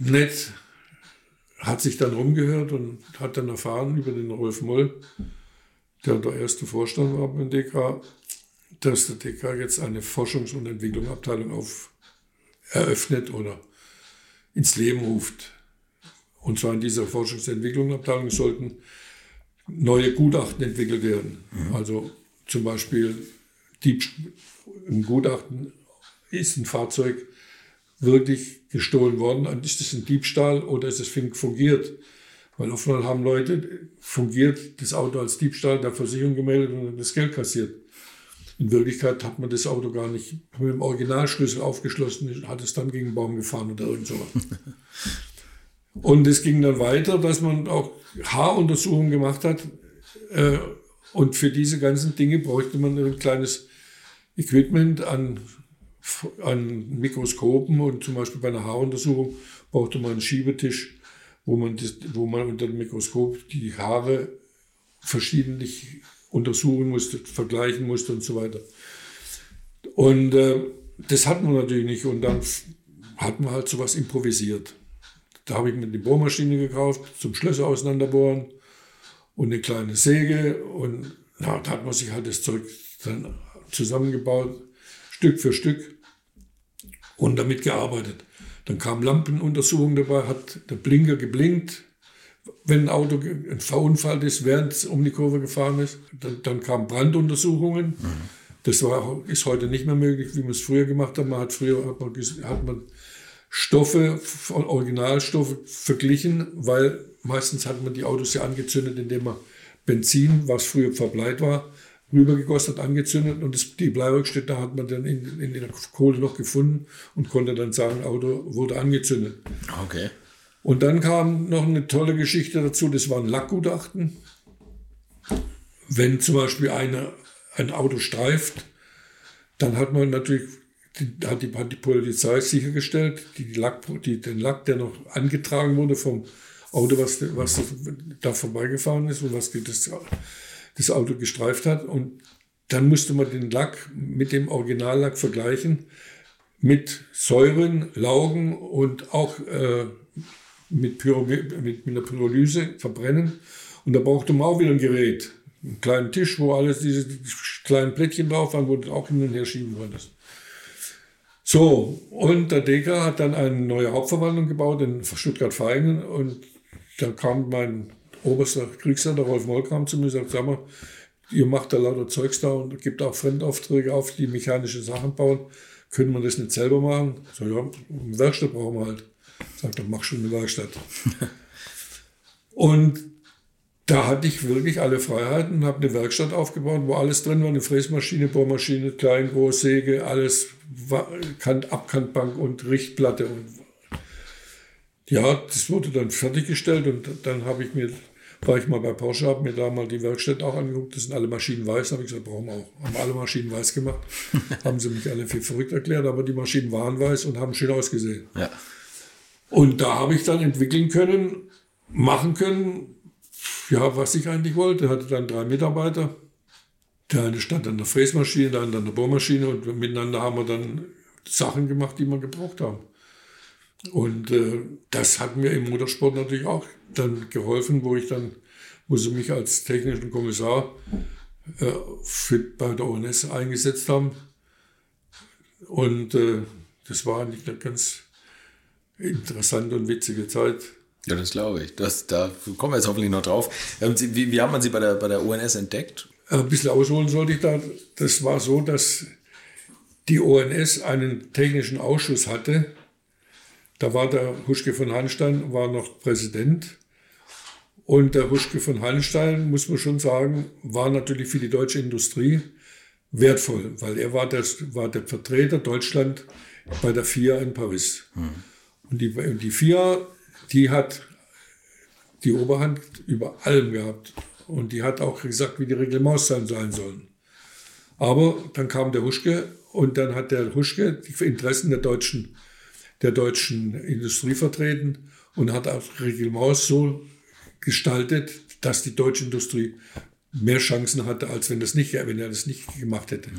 nett, hat sich dann rumgehört und hat dann erfahren über den Rolf Moll, der der erste Vorstand war beim DK, dass der DK jetzt eine Forschungs- und Entwicklungsabteilung auf eröffnet oder ins Leben ruft. Und zwar in dieser Forschungs- und Entwicklungsabteilung sollten neue Gutachten entwickelt werden. Mhm. Also zum Beispiel Dieb im Gutachten ist ein Fahrzeug wirklich gestohlen worden, ist es ein Diebstahl oder ist es fungiert? Weil oftmals haben Leute fungiert das Auto als Diebstahl der Versicherung gemeldet und das Geld kassiert. In Wirklichkeit hat man das Auto gar nicht mit dem Originalschlüssel aufgeschlossen, hat es dann gegen einen Baum gefahren oder irgend sowas. [laughs] Und es ging dann weiter, dass man auch Haaruntersuchungen gemacht hat. Äh, und für diese ganzen Dinge bräuchte man ein kleines Equipment an, an Mikroskopen und zum Beispiel bei einer Haaruntersuchung brauchte man einen Schiebetisch, wo man, das, wo man unter dem Mikroskop die Haare verschiedentlich untersuchen musste, vergleichen musste und so weiter. Und äh, das hatten wir natürlich nicht. Und dann hatten wir halt sowas improvisiert. Da habe ich mir die Bohrmaschine gekauft zum Schlösser auseinanderbohren und eine kleine Säge und na, da hat man sich halt das Zeug dann zusammengebaut, Stück für Stück und damit gearbeitet. Dann kam Lampenuntersuchung dabei, hat der Blinker geblinkt, wenn ein Auto ein verunfallt ist, während es um die Kurve gefahren ist. Dann, dann kamen Branduntersuchungen. Mhm. Das war, ist heute nicht mehr möglich, wie man es früher gemacht hat. Man hat früher hat man, hat man Stoffe, Originalstoffe verglichen, weil meistens hat man die Autos ja angezündet, indem man Benzin, was früher verbleit war, rübergegossen hat, angezündet und das, die Bleiwerkstätte hat man dann in, in, der Kohle noch gefunden und konnte dann sagen, Auto wurde angezündet. Okay. Und dann kam noch eine tolle Geschichte dazu, das war ein Lackgutachten. Wenn zum Beispiel eine, ein Auto streift, dann hat man natürlich, die, hat, die, hat die Polizei sichergestellt, die Lack, die, den Lack, der noch angetragen wurde vom Auto, was, was da vorbeigefahren ist und was das, das Auto gestreift hat. Und dann musste man den Lack mit dem Originallack vergleichen, mit Säuren, Laugen und auch äh, mit, Pyro, mit, mit einer Pyrolyse verbrennen. Und da brauchte man auch wieder ein Gerät. Einen kleinen Tisch, wo alles diese kleinen Plättchen drauf waren, wo du auch hin und her schieben konntest. So, und der Deka hat dann eine neue Hauptverwaltung gebaut in Stuttgart-Feigen und da kam mein oberster Kriegsleiter Rolf Mollkram zu mir und sagt, sag mal, ihr macht da lauter Zeugs da und gibt auch Fremdaufträge auf, die mechanische Sachen bauen. Können wir das nicht selber machen? So, ja, eine Werkstatt brauchen wir halt. Sagt er, mach schon eine Werkstatt. [laughs] und da hatte ich wirklich alle Freiheiten, habe eine Werkstatt aufgebaut, wo alles drin war, eine Fräsmaschine, Bohrmaschine, Klein, Großsäge, alles, Kant, Abkantbank und Richtplatte. Und ja, das wurde dann fertiggestellt und dann habe ich mir, war ich mal bei Porsche, habe mir da mal die Werkstatt auch angeguckt, das sind alle Maschinen weiß, habe ich gesagt, brauchen wir auch. Haben alle Maschinen weiß gemacht, [laughs] haben sie mich alle für verrückt erklärt, aber die Maschinen waren weiß und haben schön ausgesehen. Ja. Und da habe ich dann entwickeln können, machen können, ja, was ich eigentlich wollte. Hatte dann drei Mitarbeiter. Der eine stand an der Fräsmaschine, der andere an der Bohrmaschine und miteinander haben wir dann Sachen gemacht, die wir gebraucht haben. Und äh, das hat mir im Motorsport natürlich auch dann geholfen, wo ich dann, wo sie mich als technischen Kommissar äh, für, bei der ONS eingesetzt haben. Und äh, das war eigentlich eine ganz interessante und witzige Zeit. Ja, das glaube ich. Das, da kommen wir jetzt hoffentlich noch drauf. Ähm, wie, wie hat man Sie bei der, bei der ONS entdeckt? Ein bisschen ausholen sollte ich da. Das war so, dass die ONS einen technischen Ausschuss hatte. Da war der Huschke von Hanstein war noch Präsident. Und der Huschke von Hanstein, muss man schon sagen, war natürlich für die deutsche Industrie wertvoll, weil er war, das, war der Vertreter Deutschland bei der FIA in Paris. Hm. Und die, die FIA, die hat die Oberhand über allem gehabt. Und die hat auch gesagt, wie die Reglements sein sollen. Aber dann kam der Huschke und dann hat der Huschke die Interessen der deutschen, der deutschen Industrie vertreten und hat auch Reglements so gestaltet, dass die deutsche Industrie mehr Chancen hatte, als wenn, das nicht, wenn er das nicht gemacht hätte.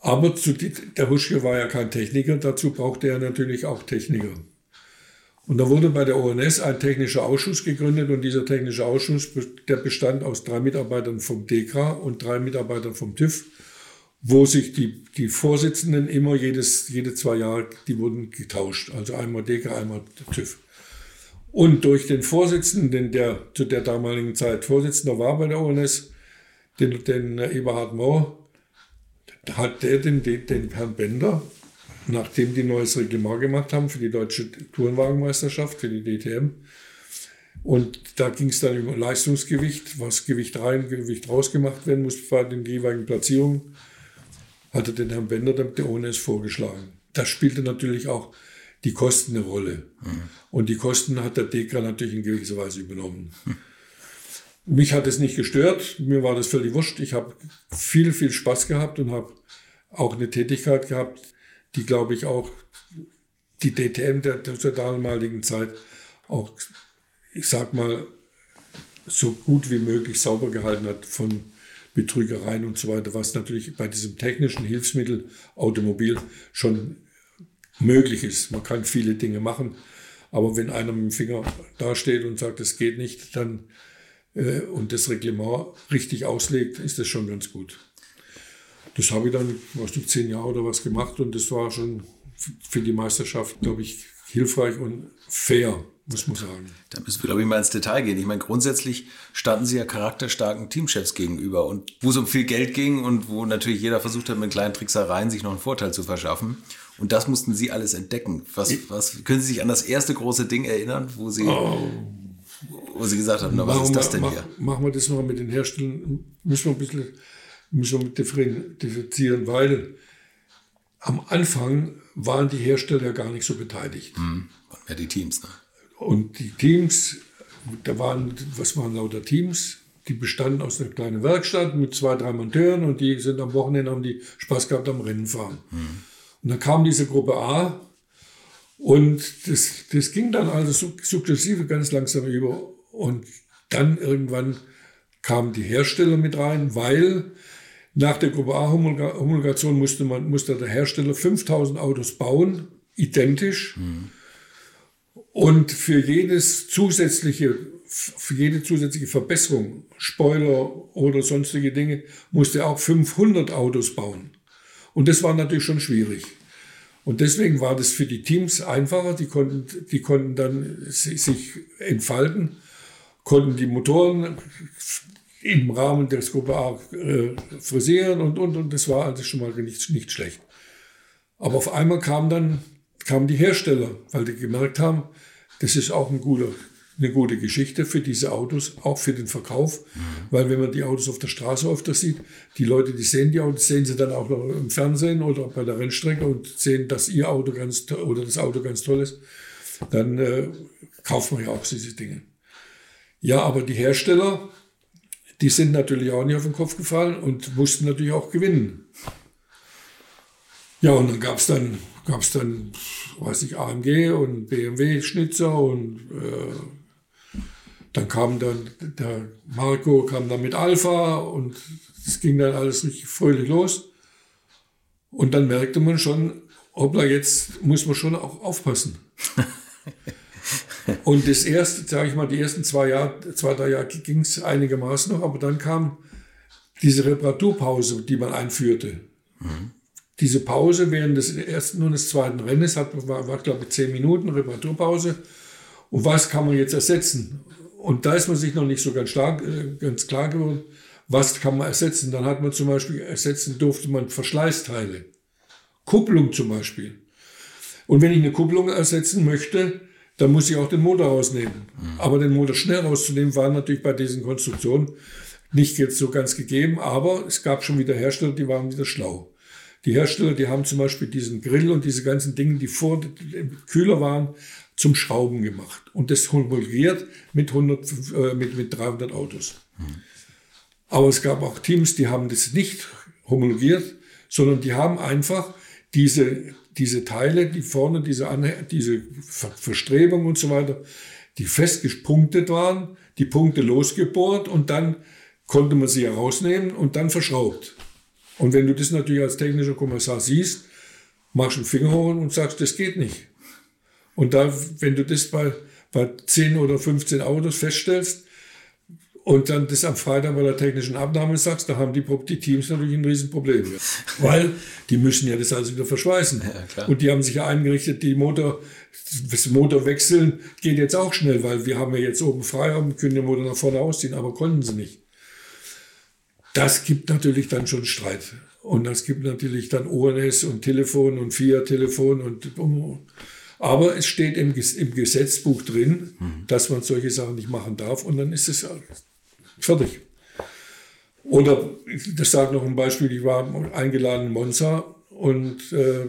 Aber zu, der Huschke war ja kein Techniker, dazu brauchte er natürlich auch Techniker. Und da wurde bei der ONS ein technischer Ausschuss gegründet und dieser technische Ausschuss, der bestand aus drei Mitarbeitern vom DEKRA und drei Mitarbeitern vom TÜV, wo sich die, die Vorsitzenden immer jedes, jede zwei Jahre, die wurden getauscht. Also einmal DEKRA, einmal TÜV. Und durch den Vorsitzenden, der zu der damaligen Zeit Vorsitzender war bei der ONS, den, den Eberhard Mohr, hat der den, den, den Herrn Bender, nachdem die neues Reglement gemacht haben für die deutsche Tourenwagenmeisterschaft, für die DTM, und da ging es dann über Leistungsgewicht, was Gewicht rein, Gewicht raus gemacht werden muss bei den jeweiligen Platzierungen, hatte den Herrn Bender der ONS vorgeschlagen. Das spielte natürlich auch die Kosten eine Rolle. Mhm. Und die Kosten hat der DEKRA natürlich in gewisser Weise übernommen. Mhm. [laughs] Mich hat es nicht gestört, mir war das völlig wurscht. Ich habe viel, viel Spaß gehabt und habe auch eine Tätigkeit gehabt, die, glaube ich, auch die DTM der, der damaligen Zeit auch, ich sag mal, so gut wie möglich sauber gehalten hat von Betrügereien und so weiter, was natürlich bei diesem technischen Hilfsmittel Automobil schon möglich ist. Man kann viele Dinge machen, aber wenn einer mit dem Finger dasteht und sagt, es geht nicht, dann äh, und das Reglement richtig auslegt, ist das schon ganz gut. Das habe ich dann, was du, zehn Jahre oder was gemacht und das war schon für die Meisterschaft, glaube ich, hilfreich und fair, muss man sagen. Da müssen wir, glaube ich, mal ins Detail gehen. Ich meine, grundsätzlich standen Sie ja charakterstarken Teamchefs gegenüber und wo es um viel Geld ging und wo natürlich jeder versucht hat, mit kleinen Tricksereien sich noch einen Vorteil zu verschaffen. Und das mussten Sie alles entdecken. Was, was können Sie sich an das erste große Ding erinnern, wo Sie, oh. wo Sie gesagt haben, na, was ist das denn mach, hier? Machen wir das mal mit den Herstellern, müssen wir ein bisschen müssen wir differenzieren, weil am Anfang waren die Hersteller gar nicht so beteiligt. Mhm. Ja, die Teams. Ne? Und die Teams, da waren, was waren lauter Teams? Die bestanden aus einer kleinen Werkstatt mit zwei, drei Monteuren und die sind am Wochenende, haben die Spaß gehabt am Rennen fahren. Mhm. Und dann kam diese Gruppe A und das, das ging dann also sukzessive ganz langsam über. Und dann irgendwann kamen die Hersteller mit rein, weil nach der Gruppe A-Homologation musste, man, musste der Hersteller 5000 Autos bauen, identisch. Mhm. Und für jedes zusätzliche, für jede zusätzliche Verbesserung, Spoiler oder sonstige Dinge, musste er auch 500 Autos bauen. Und das war natürlich schon schwierig. Und deswegen war das für die Teams einfacher. Die konnten, die konnten dann sich entfalten, konnten die Motoren im Rahmen des Gruppe A äh, frisieren und, und, und das war also schon mal nicht, nicht schlecht. Aber auf einmal kamen dann kamen die Hersteller, weil die gemerkt haben, das ist auch ein guter, eine gute Geschichte für diese Autos, auch für den Verkauf. Mhm. Weil wenn man die Autos auf der Straße öfter sieht, die Leute, die sehen die Autos, sehen sie dann auch noch im Fernsehen oder bei der Rennstrecke und sehen, dass ihr Auto ganz oder das Auto ganz toll ist, dann äh, kauft man ja auch diese Dinge. Ja, aber die Hersteller, die sind natürlich auch nicht auf den Kopf gefallen und mussten natürlich auch gewinnen. Ja, und dann gab es dann, gab's dann, weiß ich, AMG und BMW Schnitzer und äh, dann kam dann, der Marco kam dann mit Alpha und es ging dann alles richtig fröhlich los. Und dann merkte man schon, hoppla, jetzt muss man schon auch aufpassen. [laughs] Und das erste, sage ich mal, die ersten zwei, Jahre, zwei drei Jahre ging es einigermaßen noch, aber dann kam diese Reparaturpause, die man einführte. Mhm. Diese Pause während des ersten und des zweiten Rennens hat, war, war glaube ich, zehn Minuten Reparaturpause. Und was kann man jetzt ersetzen? Und da ist man sich noch nicht so ganz, stark, äh, ganz klar geworden, was kann man ersetzen. Dann hat man zum Beispiel ersetzen durfte man Verschleißteile. Kupplung zum Beispiel. Und wenn ich eine Kupplung ersetzen möchte, dann muss ich auch den Motor rausnehmen. Mhm. Aber den Motor schnell rauszunehmen, war natürlich bei diesen Konstruktionen nicht jetzt so ganz gegeben, aber es gab schon wieder Hersteller, die waren wieder schlau. Die Hersteller, die haben zum Beispiel diesen Grill und diese ganzen Dinge, die vor dem Kühler waren, zum Schrauben gemacht und das homologiert mit, 100, äh, mit, mit 300 Autos. Mhm. Aber es gab auch Teams, die haben das nicht homologiert, sondern die haben einfach diese diese Teile, die vorne, diese, Anhe diese Verstrebung und so weiter, die festgepunktet waren, die Punkte losgebohrt und dann konnte man sie herausnehmen und dann verschraubt. Und wenn du das natürlich als technischer Kommissar siehst, machst du einen Finger hoch und sagst, das geht nicht. Und da, wenn du das bei, bei 10 oder 15 Autos feststellst, und dann das am Freitag bei der technischen Abnahme sagst, da haben die, die Teams natürlich ein Riesenproblem. [laughs] Weil die müssen ja das alles wieder verschweißen. Ja, und die haben sich ja eingerichtet, die Motor, das Motor wechseln geht jetzt auch schnell, weil wir haben ja jetzt oben Freiraum, können den Motor nach vorne ausziehen, aber konnten sie nicht. Das gibt natürlich dann schon Streit. Und das gibt natürlich dann ONS und Telefon und Fiat-Telefon und aber es steht im, im Gesetzbuch drin, mhm. dass man solche Sachen nicht machen darf und dann ist es Fertig. Oder das sagt noch ein Beispiel, ich war eingeladen in Monza und äh,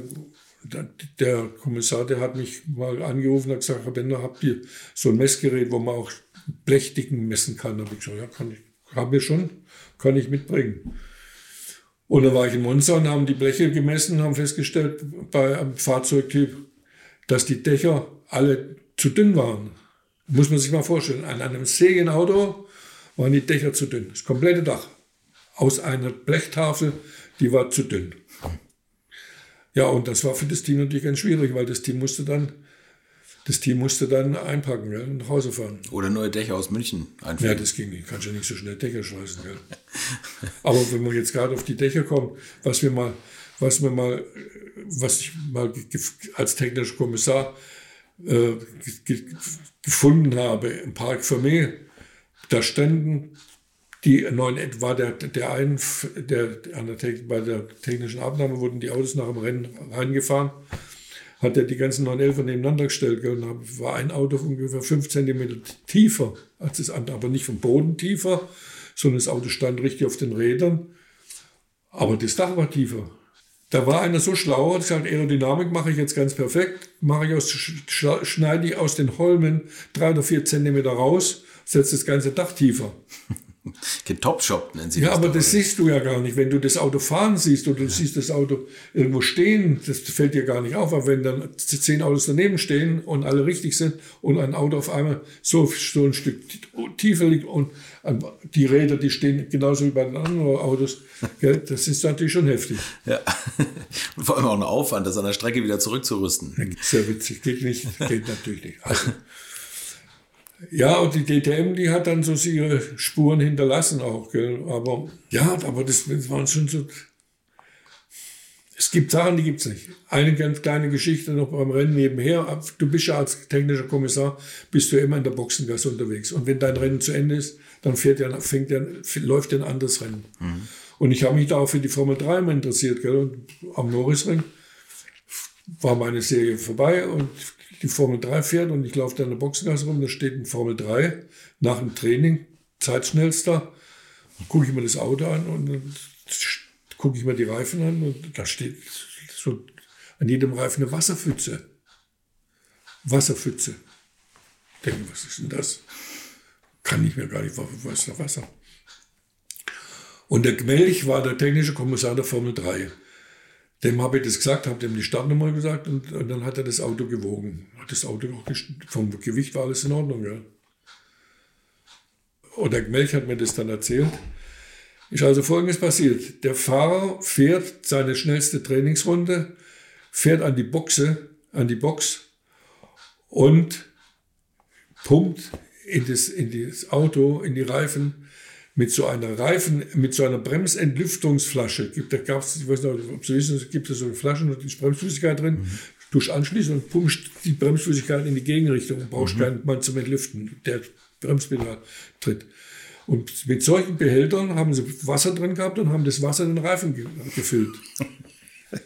der Kommissar, der hat mich mal angerufen und hat gesagt, Herr Bender, habt ihr so ein Messgerät, wo man auch Blechdicken messen kann? Da habe ich gesagt, ja, kann ich, haben wir schon, kann ich mitbringen. Und dann war ich in Monza und haben die Bleche gemessen und haben festgestellt bei einem Fahrzeugtyp, dass die Dächer alle zu dünn waren. Muss man sich mal vorstellen. An einem Segenauto waren die Dächer zu dünn. Das komplette Dach. Aus einer Blechtafel, die war zu dünn. Ja, und das war für das Team natürlich ganz schwierig, weil das Team musste dann Das Team musste dann einpacken gell, und nach Hause fahren. Oder neue Dächer aus München einführen. Ja, das ging nicht. Kannst ja nicht so schnell Dächer schmeißen. Gell. [laughs] Aber wenn man jetzt gerade auf die Dächer kommt, was wir mal, was wir mal, was ich mal als technischer Kommissar äh, gefunden habe im Park Vermeer, da standen die neuen, war der, der ein, der, an der, bei der technischen Abnahme wurden die Autos nach dem Rennen reingefahren hat er die ganzen 911 nebeneinander gestellt und war ein Auto ungefähr 5 cm tiefer als das andere, aber nicht vom Boden tiefer, sondern das Auto stand richtig auf den Rädern, aber das Dach war tiefer. Da war einer so schlau, hat gesagt, Aerodynamik mache ich jetzt ganz perfekt, mache ich aus, schneide ich aus den Holmen drei oder vier Zentimeter raus, setze das ganze Dach tiefer. [laughs] Getopshoppt nennen sie ja, das. Ja, aber das siehst du ja gar nicht. Wenn du das Auto fahren siehst oder du ja. siehst das Auto irgendwo stehen, das fällt dir gar nicht auf. Aber wenn dann zehn Autos daneben stehen und alle richtig sind und ein Auto auf einmal so, so ein Stück tiefer liegt und die Räder, die stehen genauso wie bei den anderen Autos, [laughs] gell, das ist natürlich schon heftig. Ja, und [laughs] vor allem auch ein Aufwand, das an der Strecke wieder zurückzurüsten. Sehr witzig, geht nicht, geht natürlich nicht. Also, ja, und die DTM, die hat dann so ihre Spuren hinterlassen auch. Gell? Aber ja, aber das, das waren schon so. Es gibt Sachen, die gibt es nicht. Eine ganz kleine Geschichte noch beim Rennen nebenher. Du bist ja als technischer Kommissar, bist du immer in der Boxengasse unterwegs. Und wenn dein Rennen zu Ende ist, dann fährt ja, fängt ja, läuft ja ein anderes Rennen. Mhm. Und ich habe mich da auch für die Formel 3 immer interessiert. Gell? Und am Norrisring war meine Serie vorbei und die Formel 3 fährt und ich laufe da in der Boxengasse rum, da steht ein Formel 3 nach dem Training, Zeitschnellster, gucke ich mir das Auto an und gucke ich mir die Reifen an und da steht so an jedem Reifen eine Wasserpfütze. Wasserpfütze. Ich denke, was ist denn das? Kann ich mir gar nicht, was ist da Wasser? Und der Gmelch war der technische Kommissar der Formel 3. Dem habe ich das gesagt, habe dem die Startnummer gesagt und, und, dann hat er das Auto gewogen. Hat das Auto auch vom Gewicht war alles in Ordnung, ja. Und der Melch hat mir das dann erzählt. Ist also folgendes passiert. Der Fahrer fährt seine schnellste Trainingsrunde, fährt an die Boxe, an die Box und pumpt in das, in das Auto, in die Reifen mit so einer Reifen, mit so einer Bremsentlüftungsflasche, gibt, da gab es, ich weiß nicht, ob Sie wissen, es gibt so eine Flasche und ist Bremsflüssigkeit drin, mhm. du anschließen und pumpst die Bremsflüssigkeit in die Gegenrichtung und brauchst mhm. keinen Mann zum Entlüften, der Bremspedal tritt. Und mit solchen Behältern haben sie Wasser drin gehabt und haben das Wasser in den Reifen ge gefüllt. [laughs]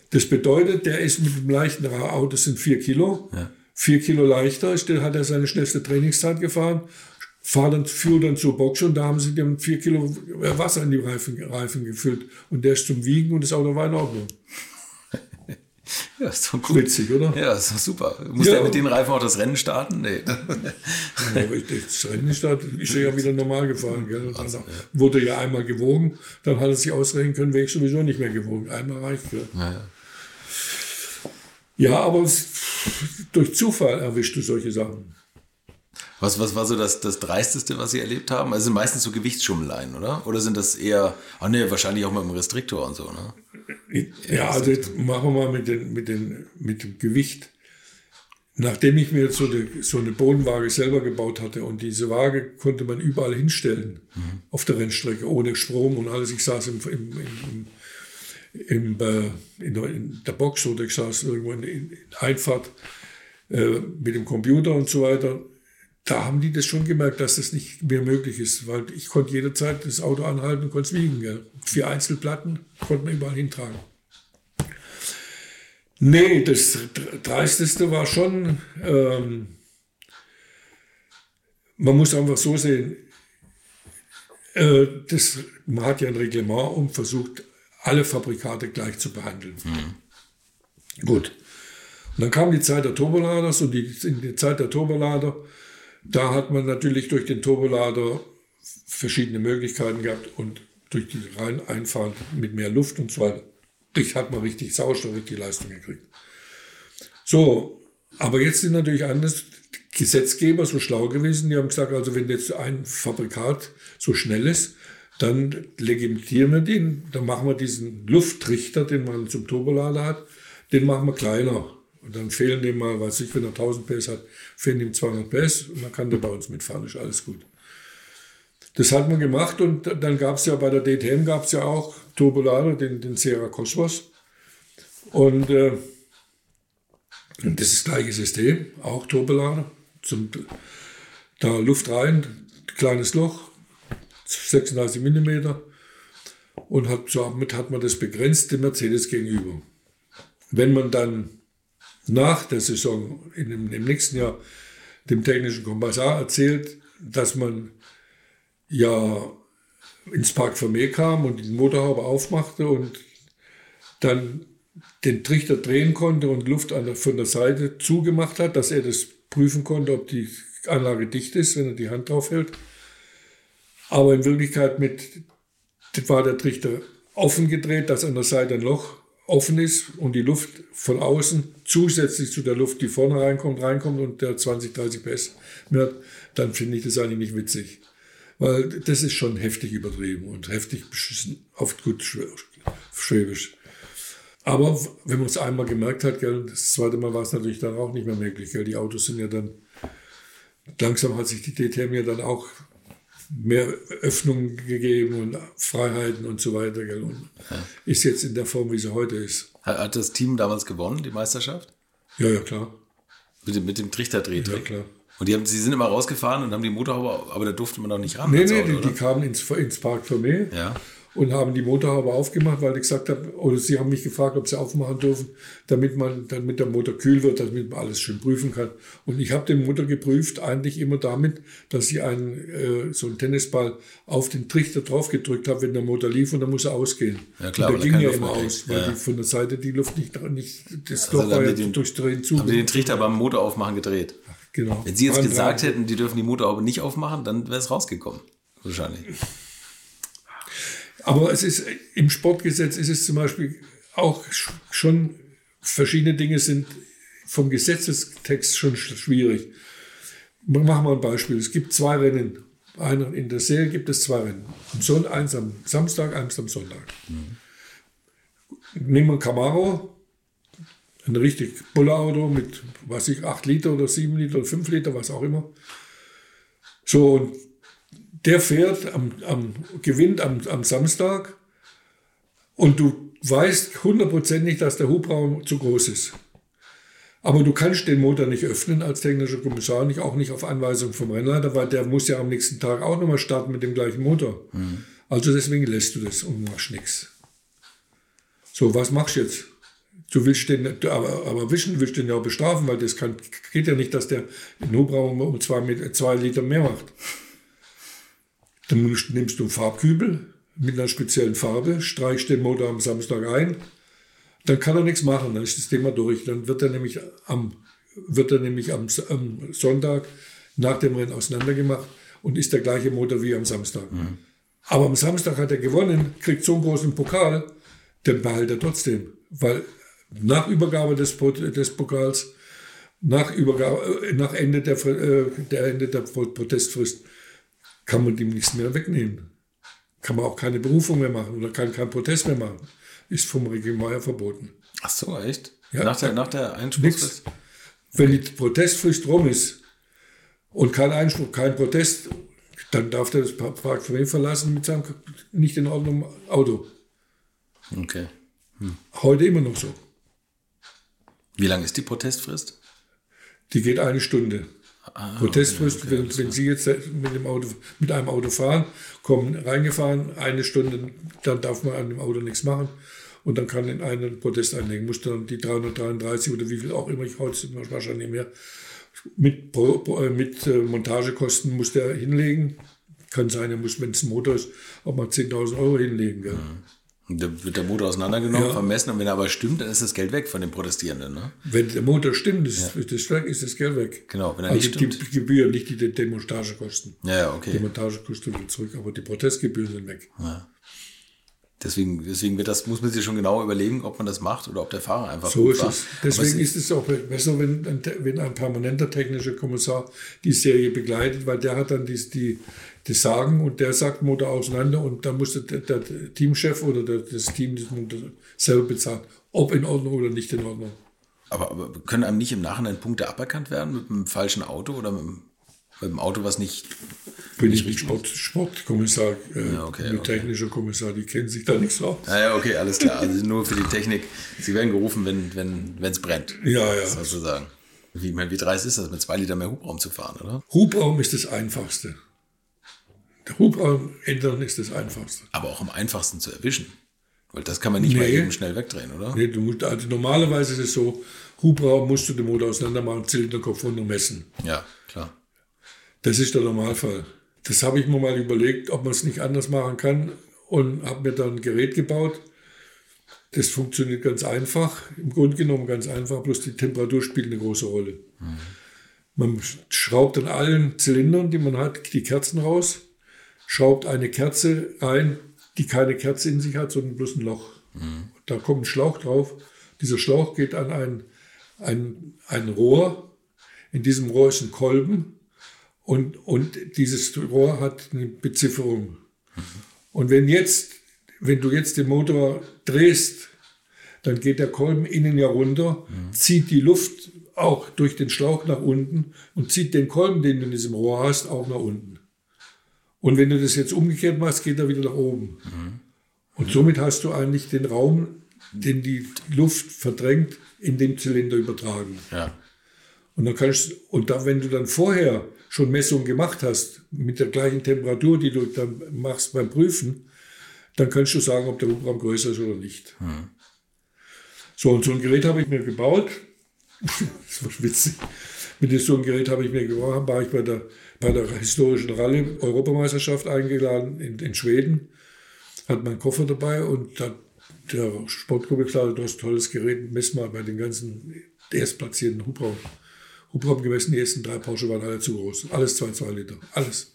Das bedeutet, der ist mit dem leichten Auto, das sind vier Kilo, ja. vier Kilo leichter, hat er seine schnellste Trainingszeit gefahren fahr dann, fuhr dann zur Box und da haben sie dem vier Kilo Wasser in die Reifen, Reifen gefüllt. Und der ist zum Wiegen und das Auto war in Ordnung. [laughs] Ja, ist doch gut. Witzig, oder? Ja, ist doch super. Muss ja. der mit den Reifen auch das Rennen starten? Nee. [laughs] ja, das Rennen startet, ist er ja wieder normal gefahren. Gell? Also. Wurde ja einmal gewogen, dann hat er sich ausrechnen können, wäre ich sowieso nicht mehr gewogen. Einmal reicht. Gell? Ja, ja. ja, aber durch Zufall erwischst du solche Sachen. Was, was war so das, das Dreisteste, was Sie erlebt haben? Also sind meistens so Gewichtsschummeleien, oder? Oder sind das eher, ah ne, wahrscheinlich auch mit dem Restriktor und so, ne? Ja, also jetzt machen wir mal mit, den, mit, den, mit dem Gewicht. Nachdem ich mir so, eine, so eine Bodenwaage selber gebaut hatte und diese Waage konnte man überall hinstellen mhm. auf der Rennstrecke, ohne Strom und alles. Ich saß im, im, im, im äh, in, der, in, der, Box oder ich saß irgendwo in, in Einfahrt äh, mit dem Computer und so weiter da haben die das schon gemerkt, dass das nicht mehr möglich ist, weil ich konnte jederzeit das Auto anhalten und konnte es wiegen. Gell. Vier Einzelplatten konnte man überall hintragen. Nee, das Dreisteste war schon, ähm, man muss einfach so sehen, äh, das, man hat ja ein Reglement und versucht, alle Fabrikate gleich zu behandeln. Mhm. Gut. Und dann kam die Zeit der Turboladers und die, in der Zeit der Turbolader da hat man natürlich durch den Turbolader verschiedene Möglichkeiten gehabt und durch die Reineinfahrt mit mehr Luft und so weiter hat man richtig Sauerstoff, richtig Leistung gekriegt. So, aber jetzt sind natürlich anders Gesetzgeber so schlau gewesen, die haben gesagt, also wenn jetzt ein Fabrikat so schnell ist, dann legitimieren wir den, dann machen wir diesen Lufttrichter, den man zum Turbolader hat, den machen wir kleiner Und dann fehlen dem mal, weiß ich, wenn er 1000 PS hat, fehlen ihm 200 PS und dann kann der bei uns mitfahren, ist alles gut. Das hat man gemacht und dann gab es ja bei der DTM gab es ja auch Turbolader, den, den Sierra Cosmos. Und, äh, das ist das gleiche System, auch Turbolader. Zum, da Luft rein, kleines Loch, 36 mm. Und hat, damit hat man das begrenzt dem Mercedes gegenüber. Wenn man dann nach der Saison in dem, im nächsten Jahr dem technischen Kommissar erzählt, dass man ja ins Park Vermeer kam und die Motorhaube aufmachte und dann den Trichter drehen konnte und Luft der, von der Seite zugemacht hat, dass er das prüfen konnte, ob die Anlage dicht ist, wenn er die Hand drauf hält. Aber in Wirklichkeit mit, war der Trichter offen gedreht, dass an der Seite ein Loch offen ist und die Luft von außen zusätzlich zu der Luft, die vorne reinkommt, reinkommt und der 20, 30 PS mehr dann finde ich das eigentlich nicht witzig. Weil das ist schon heftig übertrieben und heftig beschissen, oft gut schwäbisch. Aber wenn man es einmal gemerkt hat, gell, das zweite Mal war es natürlich dann auch nicht mehr möglich. Gell. Die Autos sind ja dann, langsam hat sich die DTM ja dann auch mehr Öffnungen gegeben und Freiheiten und so weiter. Und ist jetzt in der Form, wie sie heute ist. Hat das Team damals gewonnen, die Meisterschaft? Ja, ja, klar. Mit dem, mit dem Trichterdrehtrick? Ja, klar. Und die, haben, sie sind immer rausgefahren und haben die Motorhaube, aber da durfte man doch nicht ran. Nee, nee, Auto, die, die, kamen ins, ins Park Vermeer. Ja und haben die Motorhaube aufgemacht, weil ich gesagt habe, oder sie haben mich gefragt, ob sie aufmachen dürfen, damit man, damit der Motor kühl wird, damit man alles schön prüfen kann. Und ich habe den Motor geprüft, eigentlich immer damit, dass ich einen, äh, so einen Tennisball auf den Trichter drauf gedrückt habe, wenn der Motor lief und dann muss er ausgehen. Ja, klar, und der ging ja immer aus, weil ja. die, von der Seite die Luft nicht, nicht das also Loch war ja den, durchs Drehen zu. Haben Sie den Trichter beim Motor aufmachen gedreht? Genau. Wenn Sie jetzt gesagt hätten, die dürfen die Motorhaube nicht aufmachen, dann wäre es rausgekommen. Wahrscheinlich. Aber es ist, im Sportgesetz ist es zum Beispiel auch schon, verschiedene Dinge sind vom Gesetzestext schon schwierig. Machen wir ein Beispiel. Es gibt zwei Rennen. Einer in der Serie gibt es zwei Rennen. Eins am Samstag, eins am Sonntag. Mhm. Nehmen wir Camaro, ein richtig Bullerauto mit, was ich, 8 Liter oder 7 Liter oder 5 Liter, was auch immer. So, und der fährt am, am gewinnt am, am Samstag und du weißt hundertprozentig, dass der Hubraum zu groß ist. Aber du kannst den Motor nicht öffnen als technischer Kommissar, nicht, auch nicht auf Anweisung vom Rennleiter, weil der muss ja am nächsten Tag auch nochmal starten mit dem gleichen Motor. Mhm. Also deswegen lässt du das und machst nichts. So, was machst du jetzt? Du willst den, aber, aber wischen willst den ja auch bestrafen, weil das kann, geht ja nicht, dass der den Hubraum um zwei, zwei Liter mehr macht. Dann nimmst du einen Farbkübel mit einer speziellen Farbe, streichst den Motor am Samstag ein, dann kann er nichts machen, dann ist das Thema durch. Dann wird er nämlich am, wird er nämlich am, am Sonntag nach dem Rennen auseinandergemacht und ist der gleiche Motor wie am Samstag. Mhm. Aber am Samstag hat er gewonnen, kriegt so einen großen Pokal, den behält er trotzdem. Weil nach Übergabe des, des Pokals, nach, Übergabe, nach Ende der, äh, der Ende der Protestfrist, kann man dem nichts mehr wegnehmen. Kann man auch keine Berufung mehr machen oder kann keinen Protest mehr machen. Ist vom Regiment her verboten. Ach so, echt? Ja, nach der, nach der Einspruchsfrist? Wenn die Protestfrist rum ist und kein Einspruch, kein Protest, dann darf der das Park verlassen mit seinem nicht in Ordnung Auto. Okay. Hm. Heute immer noch so. Wie lange ist die Protestfrist? Die geht eine Stunde. Ah, Protestfrist, okay, okay, wenn, wenn Sie jetzt mit, dem Auto, mit einem Auto fahren, kommen reingefahren, eine Stunde, dann darf man an dem Auto nichts machen und dann kann in einen Protest einlegen. Muss dann die 333 oder wie viel auch immer, ich heute wahrscheinlich mehr, mit, äh, mit äh, Montagekosten muss der hinlegen. Kann sein, er muss, wenn es ein Motor ist, auch mal 10.000 Euro hinlegen. Gell? Mhm. Da wird der Motor auseinandergenommen, ja. vermessen und wenn er aber stimmt, dann ist das Geld weg von den Protestierenden. Ne? Wenn der Motor stimmt, ist, ja. das, ist das Geld weg. Genau, wenn er also nicht stimmt. die Gebühren, nicht die Demontagekosten. Ja, okay. Die Montagekosten wird zurück, aber die Protestgebühren sind weg. Ja. Deswegen, deswegen wird das, muss man sich schon genau überlegen, ob man das macht oder ob der Fahrer einfach So ist war. es. Deswegen ist es auch besser, wenn ein, wenn ein permanenter technischer Kommissar die Serie begleitet, weil der hat dann die, die, das Sagen und der sagt Motor auseinander und dann muss der, der Teamchef oder der, das Team das Motor selber bezahlen, ob in Ordnung oder nicht in Ordnung. Aber, aber können einem nicht im Nachhinein Punkte aberkannt werden mit einem falschen Auto oder mit einem, mit einem Auto, was nicht. Bin ich nicht Sport, Sportkommissar, äh, Ja, okay, mit okay. technischer Kommissar, die kennen sich da nichts aus. Ah ja, okay, alles klar. Also nur für die Technik. Sie werden gerufen, wenn es wenn, brennt. Ja, ja. Sozusagen. Wie, ich meine, wie dreist ist das, mit zwei Liter mehr Hubraum zu fahren, oder? Hubraum ist das Einfachste. Der Hubraum ändern ist das Einfachste. Aber auch am einfachsten zu erwischen. Weil das kann man nicht mal Nee. eben schnell wegdrehen, oder? Nee, du musst, also normalerweise ist es so, Hubraum musst du den Motor auseinander machen, Zylinderkopf runter messen. Ja, klar. Das ist der Normalfall. Das habe ich mir mal überlegt, ob man es nicht anders machen kann und habe mir dann ein Gerät gebaut. Das funktioniert ganz einfach, im Grunde genommen ganz einfach, bloß die Temperatur spielt eine große Rolle. Man schraubt an allen Zylindern, die man hat, die Kerzen raus, schraubt eine Kerze rein, die keine Kerze in sich hat, sondern bloß ein Loch. Da kommt ein Schlauch drauf. Dieser Schlauch geht an ein, ein, ein Rohr. In diesem Rohr ist ein Kolben. Und, und dieses Rohr hat eine Bezifferung. Und wenn jetzt, wenn du jetzt den Motor drehst, dann geht der Kolben innen ja runter, zieht die Luft auch durch den Schlauch nach unten und zieht den Kolben, den du in diesem Rohr hast, auch nach unten. Und wenn du das jetzt umgekehrt machst, geht er wieder nach oben. Und somit hast du eigentlich den Raum, den die Luft verdrängt, in den Zylinder übertragen. Ja. Und dann kannst und da, wenn du dann vorher schon Messungen gemacht hast, mit der gleichen Temperatur, die du dann machst beim Prüfen, dann kannst du sagen, ob der Hubraum größer ist oder nicht. So, und so ein Gerät habe ich mir gebaut. [laughs] das war witzig. Mit so einem Gerät habe ich mir gebaut, war ich bei der, bei der historischen Rallye Europameisterschaft eingeladen in, in Schweden. Hat meinen Koffer dabei und hat der Sportgruppe gesagt, du hast ein tolles Gerät, mess mal bei den ganzen erstplatzierten Hubraum. Hubraum gemessen, die ersten drei Porsche waren alle zu groß. Alles 2,2 Liter. Alles.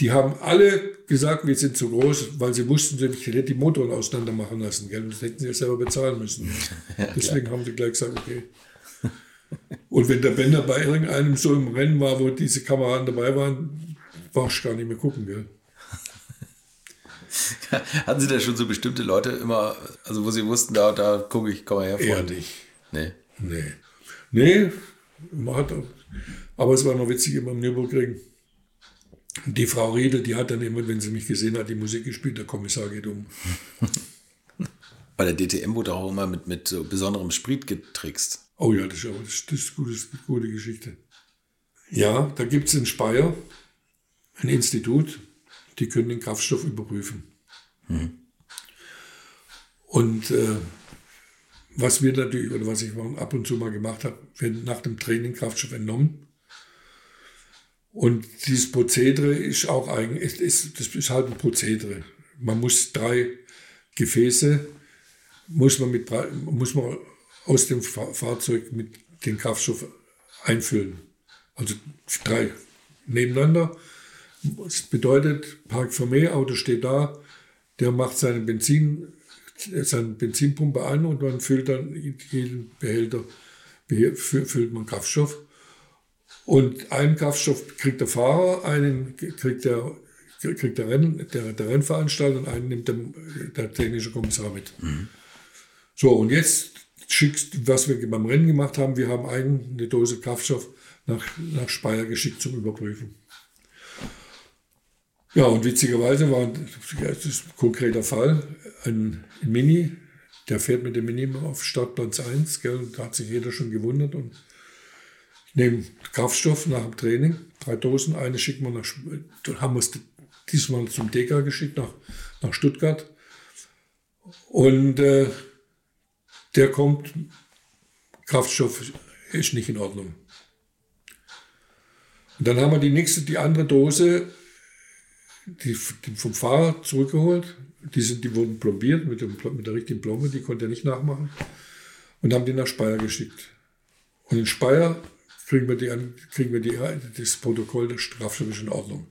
die haben alle gesagt, wir sind zu groß, weil sie wussten, ich hätte die Motoren auseinander machen lassen. Gell? Das hätten sie ja selber bezahlen müssen. [laughs] Deswegen haben sie gleich gesagt, okay. Und wenn der Bender bei irgendeinem so im Rennen war, wo diese Kameraden dabei waren, brauchst du gar nicht mehr gucken. Gell? [laughs] Hatten Sie da schon so bestimmte Leute immer, also wo Sie wussten, da, da gucke ich, komm mal her. Eher nicht. Nee. Nee. Nee, man hat, aber es war noch witzig immer im Nürburgring. Die Frau Riedel, die hat dann immer, wenn sie mich gesehen hat, die Musik gespielt, der Kommissar geht um. [laughs] Bei der DTM wurde auch immer mit, mit so besonderem Sprit getrickst. Oh ja, das ist, aber- das, das ist, gut, das ist eine gute Geschichte. Ja, da gibt es in Speyer ein Institut, die können den Kraftstoff überprüfen. Und äh, was wir natürlich, oder was ich ab und zu mal gemacht habe, wird nach dem Training Kraftstoff entnommen. Und dieses Prozedere ist auch eigentlich, ist, das ist halt ein Prozedere. Man muss drei Gefäße, muss man, mit, muss man aus dem Fahrzeug mit dem Kraftstoff einfüllen. Also drei nebeneinander. Das bedeutet, Park Fermé, Auto steht da, der macht seine Benzin, seine Benzinpumpe an und man füllt dann jeden Behälter, füllt man Kraftstoff. Und einen Kraftstoff kriegt der Fahrer, einen kriegt der, kriegt der, Renn, der, der Rennveranstalter und einen nimmt der, der technische Kommissar mit. Mhm. So, und jetzt schickst, was wir beim Rennen gemacht haben, wir haben eine Dose Kraftstoff nach, nach Speyer geschickt zum Überprüfen. Ja, und witzigerweise war das ist ein konkreter Fall, ein, Mini, der fährt mit dem Mini auf Startplatz 1, gell, da hat sich jeder schon gewundert und ich nehme Kraftstoff nach dem Training, drei Dosen, eine schicken wir nach, haben wir es diesmal zum DK geschickt, nach, nach Stuttgart und äh, der kommt, Kraftstoff ist nicht in Ordnung. Und dann haben wir die nächste, die andere Dose die, die vom Fahrer zurückgeholt. Die, sind, die wurden plombiert mit, dem, mit der richtigen Plombe, die konnte er nicht nachmachen. Und haben die nach Speyer geschickt. Und in Speyer kriegen wir, die, kriegen wir die, das Protokoll der Strafschrift in Ordnung.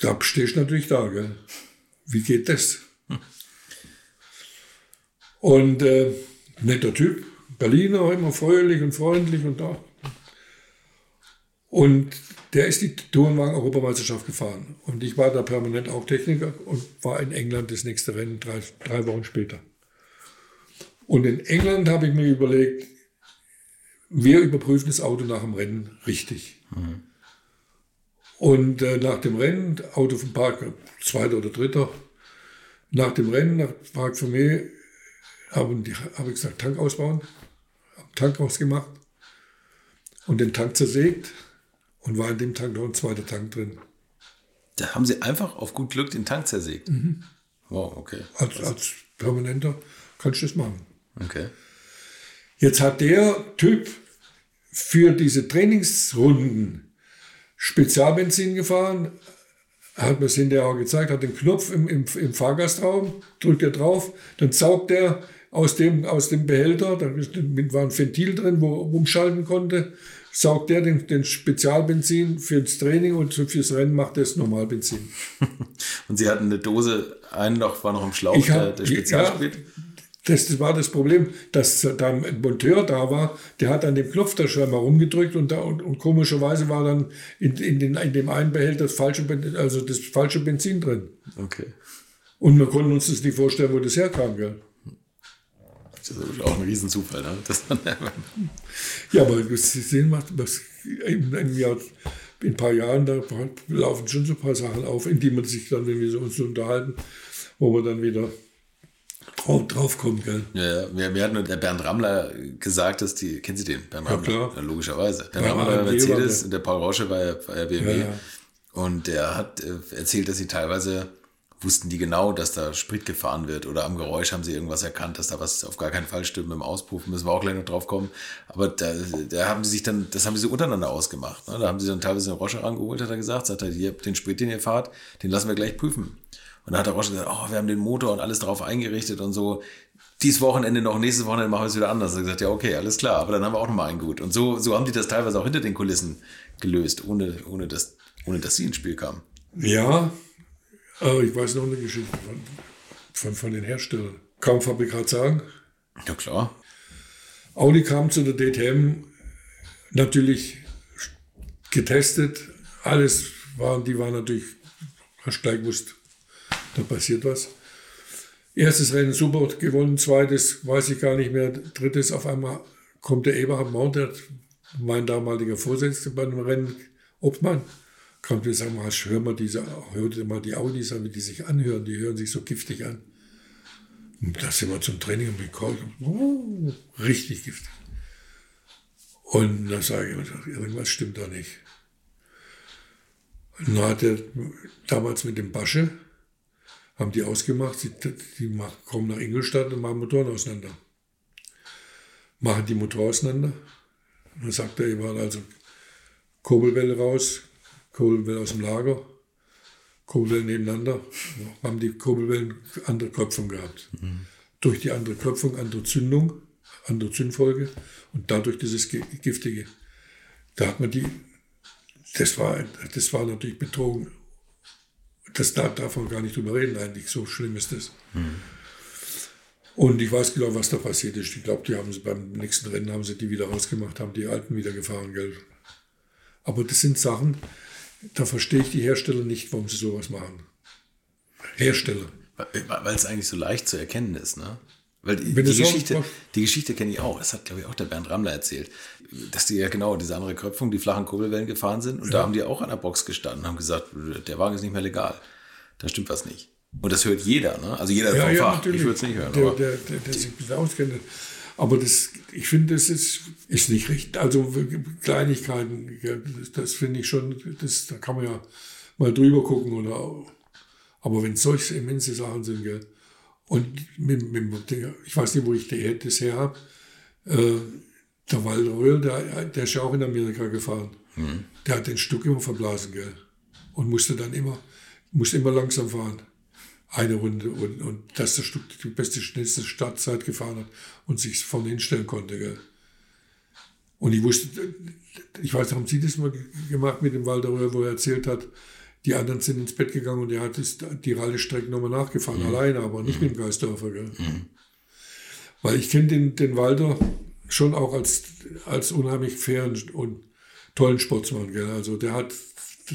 Da stehst du natürlich da, gell? Wie geht das? Und äh, netter Typ, Berliner, immer fröhlich und freundlich und da. Und der ist die Tourenwagen-Europameisterschaft gefahren. Und ich war da permanent auch Techniker und war in England das nächste Rennen drei, drei Wochen später. Und in England habe ich mir überlegt, wir überprüfen das Auto nach dem Rennen richtig. Mhm. Und äh, nach dem Rennen, Auto vom Park, zweiter oder dritter, nach dem Rennen, nach Park für mich, habe hab ich gesagt, Tank ausbauen, Tank ausgemacht und den Tank zersägt und war in dem Tank noch ein zweiter Tank drin. Da haben Sie einfach auf gut Glück den Tank zersägt. Mhm. Wow, okay. Als, als Permanenter kannst du das machen. Okay. Jetzt hat der Typ für diese Trainingsrunden Spezialbenzin gefahren, hat mir es hinterher auch gezeigt, hat den Knopf im, im, im Fahrgastraum, drückt er drauf, dann saugt er aus dem, aus dem Behälter, da war ein Ventil drin, wo er umschalten konnte, saugt der den, den Spezialbenzin fürs Training und fürs Rennen macht er das Normalbenzin. [laughs] und Sie hatten eine Dose, ein Loch war noch im Schlauch, ich hab, der, der Spezialsprit? Ja, das, das, war das Problem, dass da ein Monteur da war, der hat an dem Knopf da schon mal rumgedrückt und, da, und, und komischerweise war dann in, in, den, in dem einen Behälter das falsche, also das falsche Benzin drin. Okay. Und wir konnten uns das nicht vorstellen, wo das herkam. Gell? Das ist auch ein Riesenzufall. Ne? Das ja, aber Sie sehen, was in einem Jahr, in ein paar Jahren, da laufen schon so ein paar Sachen auf, in die man sich dann, wenn wir uns unterhalten, wo wir dann wieder drauf, drauf kommen. Gell? Ja, ja. Wir, hatten der Bernd Rammler gesagt, dass die, kennen Sie den? Bernd Rammler? Ja, klar. Ja, logischerweise. Bernd ja, Rammler war bei Mercedes und der Paul Rausche war ja bei BMW. Und der hat äh, erzählt, dass sie teilweise wussten die genau, dass da Sprit gefahren wird oder am Geräusch haben sie irgendwas erkannt, dass da was auf gar keinen Fall stimmt mit dem Auspuff, müssen wir auch gleich noch drauf kommen. Aber da, da haben sie sich dann, das haben sie untereinander ausgemacht. Ne? Da haben sie dann teilweise einen Rosche rangeholt, hat er gesagt, sagt er, hier, den Sprit, den ihr fahrt, den lassen wir gleich prüfen. Und dann hat der Rosche gesagt, oh, wir haben den Motor und alles drauf eingerichtet und so. Dies Wochenende noch, nächstes Wochenende machen wir es wieder anders. Er hat gesagt, ja, okay, alles klar, aber dann haben wir auch nochmal einen gut. Und so, so haben die das teilweise auch hinter den Kulissen gelöst, ohne, ohne, dass, ohne dass sie ins Spiel kamen. Ja, aber ich weiß noch eine Geschichte von, von, von den Herstellern. Kaumfabrikat sagen? Ja, klar. Audi kam zu der DTM natürlich getestet. Alles waren, die waren natürlich, hast gleich gewusst, da passiert was. Erstes Rennen super gewonnen, zweites weiß ich gar nicht mehr, drittes auf einmal kommt der Eberhard Mauntert, mein damaliger Vorsitzender bei einem Rennen, Obmann, kommt und sagt mal, hör mal diese, hör mal die Audis an, wie die sich anhören, die hören sich so giftig an. Und da sind wir zum Training gekommen, oh, richtig giftig. Und da sage ich, irgendwas stimmt da nicht. Und dann hat er damals mit dem Basche, haben die ausgemacht, die, die kommen nach Ingolstadt und machen Motoren auseinander. Machen die Motor auseinander. Und dann sagt er, ihr war also Kurbelwelle raus, Kurbelwelle aus dem Lager, Kurbelwellen nebeneinander, haben die Kurbelwellen andere Köpfung gehabt. Mhm. Durch die andere Köpfung andere Zündung, andere Zündfolge und dadurch dieses Giftige. Da hat man die, das war, das war natürlich betrogen. Das darf, darf man gar nicht drüber reden eigentlich, so schlimm ist das. Mhm. Und ich weiß genau, was da passiert ist. Ich glaube, die haben sie beim nächsten Rennen haben sie die wieder rausgemacht, haben die alten wieder gefahren, gell. Aber das sind Sachen, da verstehe ich die Hersteller nicht, warum sie sowas machen. Hersteller. Weil es eigentlich so leicht zu erkennen ist, ne? Weil die, die Geschichte, die Geschichte kenne ich auch. Das hat, glaube ich, auch der Bernd Rammler erzählt. Dass die ja genau diese andere Kröpfung, die flachen Kurbelwellen gefahren sind. Und ja. da haben die auch an der Box gestanden und haben gesagt, der Wagen ist nicht mehr legal. Da stimmt was nicht. Und das hört jeder, ne? Also jeder ja, vom ja, Fach. Natürlich. Ich würde es nicht hören. Der, der, der, der sich ein auskennt. Aber das, ich finde, das ist, ist nicht richtig. Also Kleinigkeiten, das, das finde ich schon, das, da kann man ja mal drüber gucken. Oder, aber wenn solche immense Sachen sind, gell? Und mit, mit, ich weiß nicht, wo ich das her habe. Äh, der Walter Röhl, der, der ist ja auch in Amerika gefahren. Mhm. Der hat den Stuck immer verblasen, gell? Und musste dann immer, musste immer langsam fahren eine Runde und, und dass der Stück die beste, schnellste Startzeit gefahren hat und sich vorne hinstellen konnte. Gell. Und ich wusste, ich weiß, haben Sie das mal gemacht mit dem Walter wo er erzählt hat, die anderen sind ins Bett gegangen und er hat das, die Rallye-Strecke nochmal nachgefahren, mhm. alleine, aber nicht mhm. mit dem Geisdorfer. Gell. Mhm. Weil ich kenne den, den Walter schon auch als, als unheimlich fairen und tollen Sportsmann. Gell. Also der hat,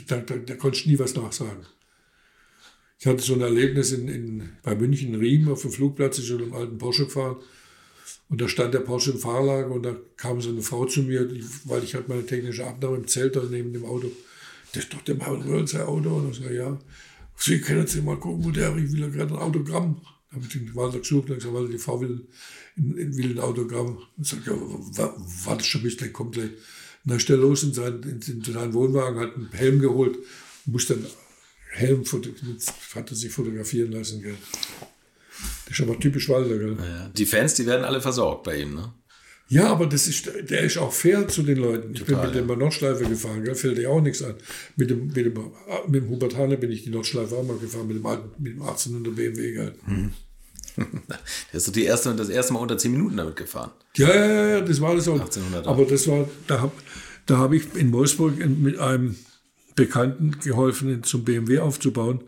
da, da, da konnte nie was nachsagen. Ich hatte so ein Erlebnis in, in, bei München Riem auf dem Flugplatz, ich bin mit einem alten Porsche gefahren und da stand der Porsche im Fahrlager und da kam so eine Frau zu mir, weil ich hatte meine technische Abnahme im Zelt da neben dem Auto. Das ist doch der Marvin World sein Auto. Und ich sage, ja. Sie können jetzt mal gucken, wo der ich will ja gerade ein Autogramm. Da habe ich den Walter gesucht und gesagt, weil die Frau will, will ein Autogramm. Und ich sage, ja, warte schon bis gleich, kommt gleich. Und dann ist der los in seinen, in, in seinen Wohnwagen, hat einen Helm geholt, muss dann Helm hat er sich fotografieren lassen. Gell. Das ist aber typisch Walter. Gell. Ja, die Fans, die werden alle versorgt bei ihm, ne? Ja, aber das ist, der ist auch fair zu den Leuten. Total, ich bin mit ja. dem Nordschleife gefahren, gell, fällt dir auch nichts an. Mit dem, mit dem, mit dem Hubert Hane bin ich die Nordschleife auch mal gefahren, mit dem, alten, mit dem 1800 BMW. Gell. Hm. [laughs] Der ist doch die erste, das erste Mal unter 10 Minuten damit gefahren. Ja, ja, ja, das war das auch. 1800. Aber das war, da habe da hab ich in Wolfsburg mit einem Bekannten geholfen, zum BMW aufzubauen.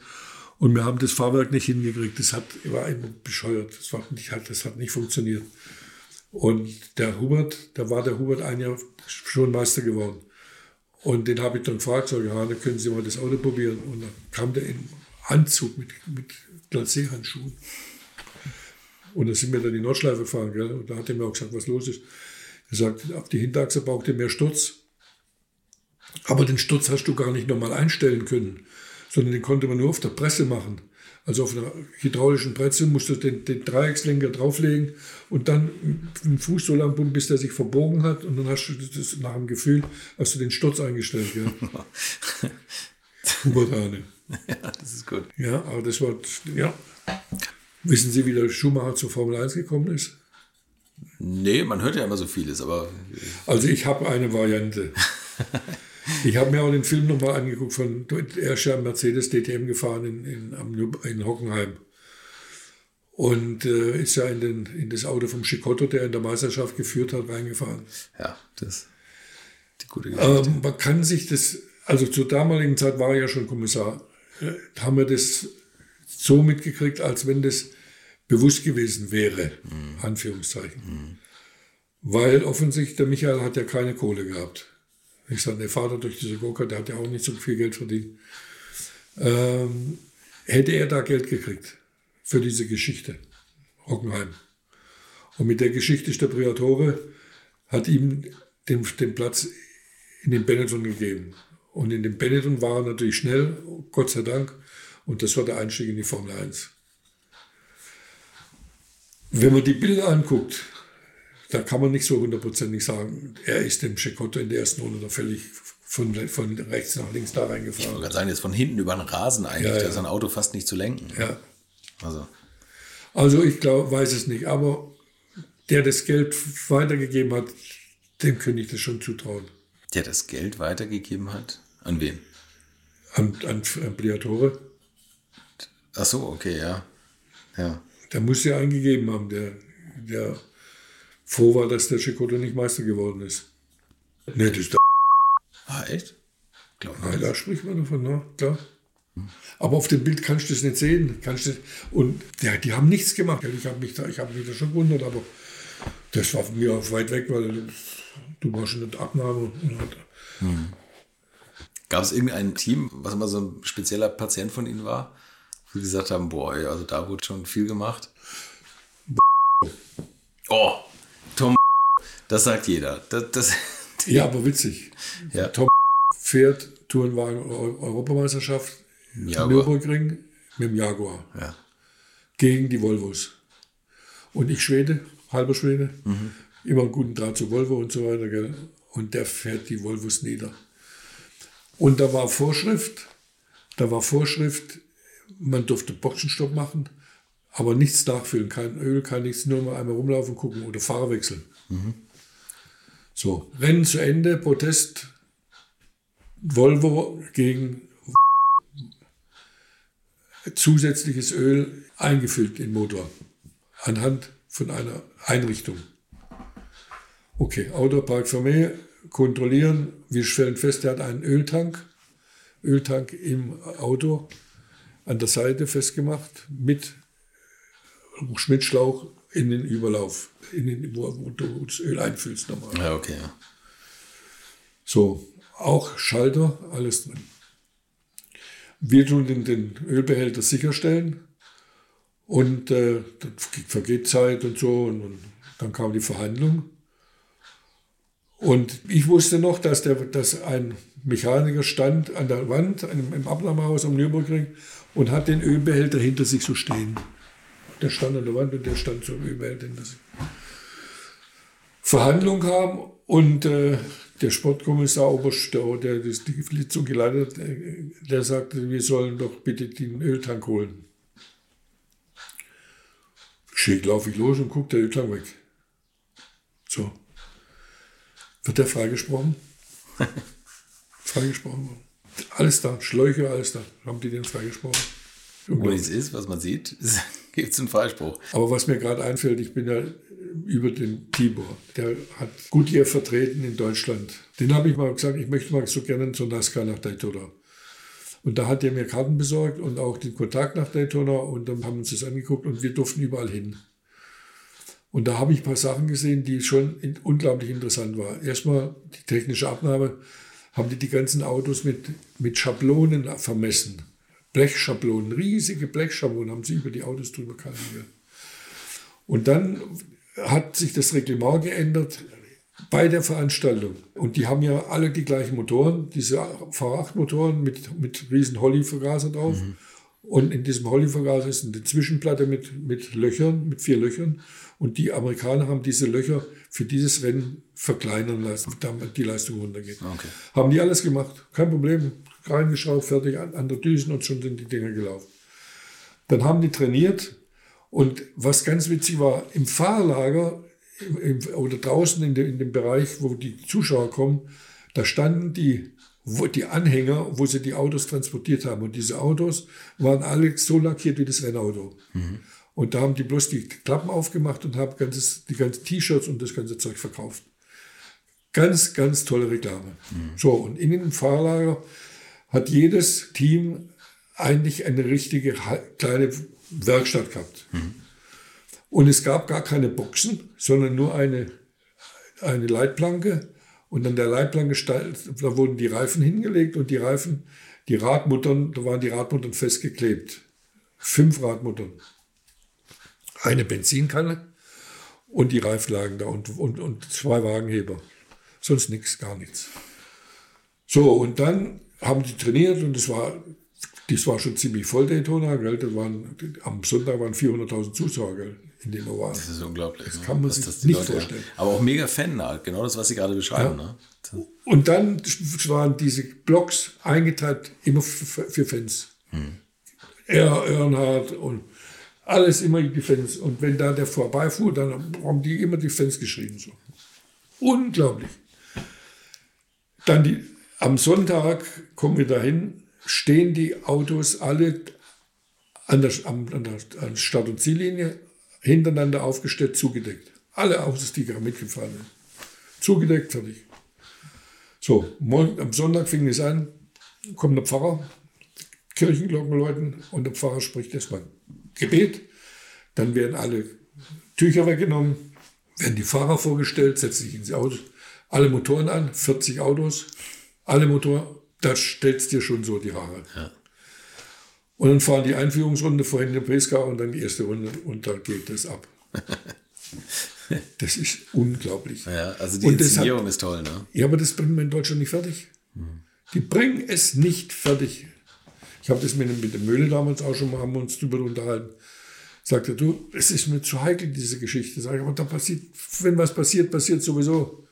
Und wir haben das Fahrwerk nicht hingekriegt. Das hat, war immer bescheuert. Das, war nicht, das hat nicht funktioniert. Und der Hubert, da war der Hubert ein Jahr schon Meister geworden. Und den habe ich dann gefragt, so, ja, dann können Sie mal das Auto probieren. Und dann kam der in Anzug mit, mit Glacé-Handschuhen. Und dann sind wir dann die Nordschleife gefahren. Gell? Und da hat er mir auch gesagt, was los ist. Er sagt, auf die Hinterachse braucht ihr mehr Sturz. Aber den Sturz hast du gar nicht nochmal einstellen können, sondern den konnte man nur auf der Presse machen. Also auf einer hydraulischen Presse musst du den, den Dreieckslenker drauflegen und dann den Fuß so lang pumpen, bis der sich verbogen hat und dann hast du das nach dem Gefühl, hast du den Sturz eingestellt. Ja. [laughs] Hubert Ja, das ist gut. Ja, aber das war, ja. Wissen Sie, wie der Schumacher zur Formel 1 gekommen ist? Nee, man hört ja immer so vieles, aber. Also ich habe eine Variante. [laughs] Ich habe mir auch den Film nochmal angeguckt von, er ist ja Mercedes DTM gefahren in, in, in Hockenheim. Und äh, ist ja in, den, in das Auto vom Schicotto, der in der Meisterschaft geführt hat, reingefahren. Ja, das die gute Geschichte. Ähm, man kann sich das, also zur damaligen Zeit war er ja schon Kommissar, äh, haben wir das so mitgekriegt, als wenn das bewusst gewesen wäre, mhm. Anführungszeichen. Mhm. Weil offensichtlich der Michael hat ja keine Kohle gehabt. Ich sage, der Vater durch diese Gurke, der hat ja auch nicht so viel Geld verdient. Ähm, hätte er da Geld gekriegt für diese Geschichte, Hockenheim. Und mit der Geschichte der Priatore, hat ihm den, den Platz in den Benetton gegeben. Und in dem Benetton war er natürlich schnell, Gott sei Dank. Und das war der Einstieg in die Formel 1. Wenn man die Bilder anguckt, da kann man nicht so hundertprozentig sagen, er ist dem Checotto in der ersten Runde da völlig von, von rechts nach links da Ich reingefahren. wollte gerade sagen, jetzt von hinten über den Rasen eigentlich, Ja, ja. da ist ein Auto fast nicht zu lenken. Ja. Also, Also ich glaube, weiß es nicht, aber der das Geld weitergegeben hat, dem könnte ich das schon zutrauen. der das Geld weitergegeben hat? An wen? An, an, an Briatore. Ach so, okay, ja. Ja. Der muss ja eingegeben haben, der, der froh war, dass der Chicotto nicht Meister geworden ist. Ne, das ist der Ah, echt? Glaub Ja, nicht. da spricht man davon, ne? klar. Aber auf dem Bild kannst du das nicht sehen. Kannst du, und ja, die haben nichts gemacht. Ich habe mich, da, ich hab mich da schon gewundert, aber das war von mir auch weit weg, weil du warst schon in der Abnahme. Hat, Gab es irgendein Team, was immer so ein spezieller Patient von Ihnen war, wo Sie gesagt haben, boah, also da wurde schon viel gemacht? Oh, das sagt jeder. Das, das, [laughs] ja, aber witzig. ja. Tom fährt Tourenwagen Eu- Europameisterschaft Jaguar. Nürburgring mit dem Jaguar ja. gegen die Volvos. Und ich Schwede, halber Schwede, immer einen guten Draht zu Volvo und so weiter. Gell? Und der fährt die Volvos nieder. Und da war Vorschrift, da war Vorschrift, man durfte Boxenstopp machen, aber nichts nachfüllen, kein Öl, kein nichts, nur mal einmal rumlaufen, gucken oder Fahrer wechseln. So, Rennen zu Ende, Protest, Volvo gegen zusätzliches Öl eingefüllt in den Motor. Anhand von einer Einrichtung. Okay, Autopark Vermeer kontrollieren. Wir stellen fest, er hat einen Öltank, Öltank im Auto an der Seite festgemacht mit Schmidtschlauch in den Überlauf, in den, wo, wo du das Öl einfüllst nochmal. ja, okay. Ja. So, auch Schalter, alles drin. Wir tun den, den Ölbehälter sicherstellen und äh, dann vergeht Zeit und so und, und dann kam die Verhandlung. Und ich wusste noch, dass, der, dass ein Mechaniker stand an der Wand im, im Abnahmehaus am Nürburgring und hat den Ölbehälter hinter sich so stehen. Der stand an der Wand und der stand so im Ölbehälter hinter sich. Verhandlung kam und äh, der Sportkommissar Oberst, der, das- die Sitzung geleitet hat, äh, der sagte, wir sollen doch bitte den Öltank holen. Schick laufe ich los und gucke der Öltank weg. So. Wird der freigesprochen? [laughs] freigesprochen. Alles da, Schläuche, alles da. Haben die den freigesprochen? Wo nichts ist, was man sieht, gibt es einen Freispruch. Aber was mir gerade einfällt, ich bin ja über den Tibor, der hat Goodyear vertreten in Deutschland. Den habe ich mal gesagt, ich möchte mal so gerne zur NASCAR nach Daytona. Und da hat er mir Karten besorgt und auch den Kontakt nach Daytona und dann haben wir uns das angeguckt und wir durften überall hin. Und da habe ich ein paar Sachen gesehen, die schon in, unglaublich interessant waren. Erstmal die technische Abnahme, haben die die ganzen Autos mit, mit Schablonen vermessen. Blechschablonen, riesige Blechschablonen haben sie über die Autos drüber kalkuliert. Und dann hat sich das Reglement geändert bei der Veranstaltung. Und die haben ja alle die gleichen Motoren, diese V8-Motoren mit, mit riesen Holly-Vergaser drauf. Und in diesem Holly-Vergaser ist eine Zwischenplatte mit, mit Löchern, mit vier Löchern. Und die Amerikaner haben diese Löcher für dieses Rennen verkleinern lassen, damit die Leistung runtergeht. Okay. Haben die alles gemacht, kein Problem. Reingeschraubt, fertig, an, an der Düsen und schon sind die Dinger gelaufen. Dann haben die trainiert und was ganz witzig war, im Fahrlager im, im, oder draußen in, de, in dem Bereich, wo die Zuschauer kommen, da standen die, wo, die Anhänger, wo sie die Autos transportiert haben. Und diese Autos waren alle so lackiert wie das Rennauto. Und da haben die bloß die Klappen aufgemacht und haben ganzes, die ganzen T-Shirts und das ganze Zeug verkauft. Ganz, ganz tolle Reklame. So, und in dem Fahrlager hat jedes Team eigentlich eine richtige kleine Werkstatt gehabt. Und es gab gar keine Boxen, sondern nur eine, eine Leitplanke. Und an der Leitplanke stand, da wurden die Reifen hingelegt und die Reifen, die Radmuttern, da waren die Radmuttern festgeklebt. Fünf Radmuttern. Eine Benzinkanne und die Reifen lagen da und, und, und zwei Wagenheber. Sonst nichts, gar nichts. So, und dann haben die trainiert und es war Das war schon ziemlich voll, Daytona. Gell? Das waren, am Sonntag waren 400.000 Zuschauer gell? in den Ovalen. Das ist unglaublich. Das ne? kann man sich das nicht Leute- vorstellen. Aber auch mega Fan, genau das, was Sie gerade beschreiben. Ne? Und dann waren diese Blocks eingeteilt immer für, Fans. Er, Earnhardt und alles immer die Fans. Und wenn da der vorbeifuhr, dann haben die immer die Fans geschrieben. So. Unglaublich. Dann die, am Sonntag kommen wir dahin, stehen die Autos alle an der, an der Start- und Ziellinie hintereinander aufgestellt, zugedeckt. Alle Autos, die gerade mitgefahren sind. Zugedeckt, fertig. So, morgen, am Sonntag fing es an, kommt der Pfarrer, Kirchenglocken läuten und der Pfarrer spricht erstmal Gebet. Dann werden alle Tücher weggenommen, werden die Fahrer vorgestellt, setzen sich ins Auto, alle Motoren an, 40 Autos, alle Motoren, da stellst dir schon so die Haare. Und dann fahren die Einführungsrunde vorhin in Pesca und dann die erste Runde und dann geht das ab. [laughs] Das ist unglaublich. Ja, also die Und Inszenierung ist toll. Ne? Ja, aber das bringen wir in Deutschland nicht fertig. Die bringen es nicht fertig. Ich habe das mit, dem- mit dem Möhle damals auch schon mal, haben wir uns drüber unterhalten. Sagte, du, es ist mir zu heikel, diese Geschichte. Sag ich, aber da passiert, wenn was passiert, passiert sowieso.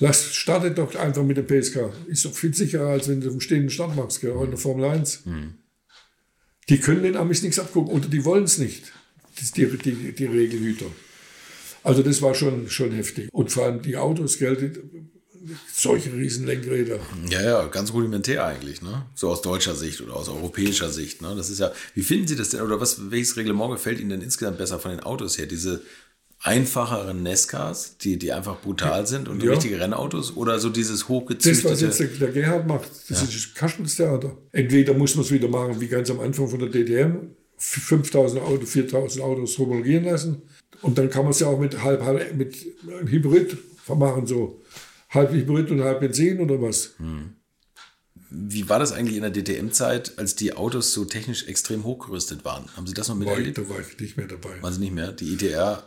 Lass, startet doch einfach mit dem PSK. Ist doch viel sicherer, als wenn du im stehenden Start machst, gell, in der Formel 1. Die können den Amis nichts abgucken oder die wollen es nicht. Die, die, die Regelhüter. Also das war schon, schon heftig. Und vor allem die Autos, gell, solche riesen Lenkräder. Ja, ja, ganz rudimentär eigentlich, ne? So aus deutscher Sicht oder aus europäischer Sicht, ne? Das ist ja, wie finden Sie das denn, oder was, welches Reglement gefällt Ihnen denn insgesamt besser von den Autos her? Diese einfacheren Nescas, die, die einfach brutal sind und Ja. richtige Rennautos oder so dieses Das, was hochgezüchtete? jetzt der, der Gerhard macht, das ist Kasperlstheater. Entweder muss man es wieder machen, wie ganz am Anfang von der DTM, 5000 Autos, 4000 Autos homologieren lassen. Und dann kann man es ja auch mit halb, halb mit Hybrid machen, so halb Hybrid und halb Benzin oder was. Wie war das eigentlich in der DTM-Zeit, als die Autos so technisch extrem hochgerüstet waren? Haben Sie das noch War ich, da war ich nicht mehr dabei. Waren Sie nicht mehr? Die ITR,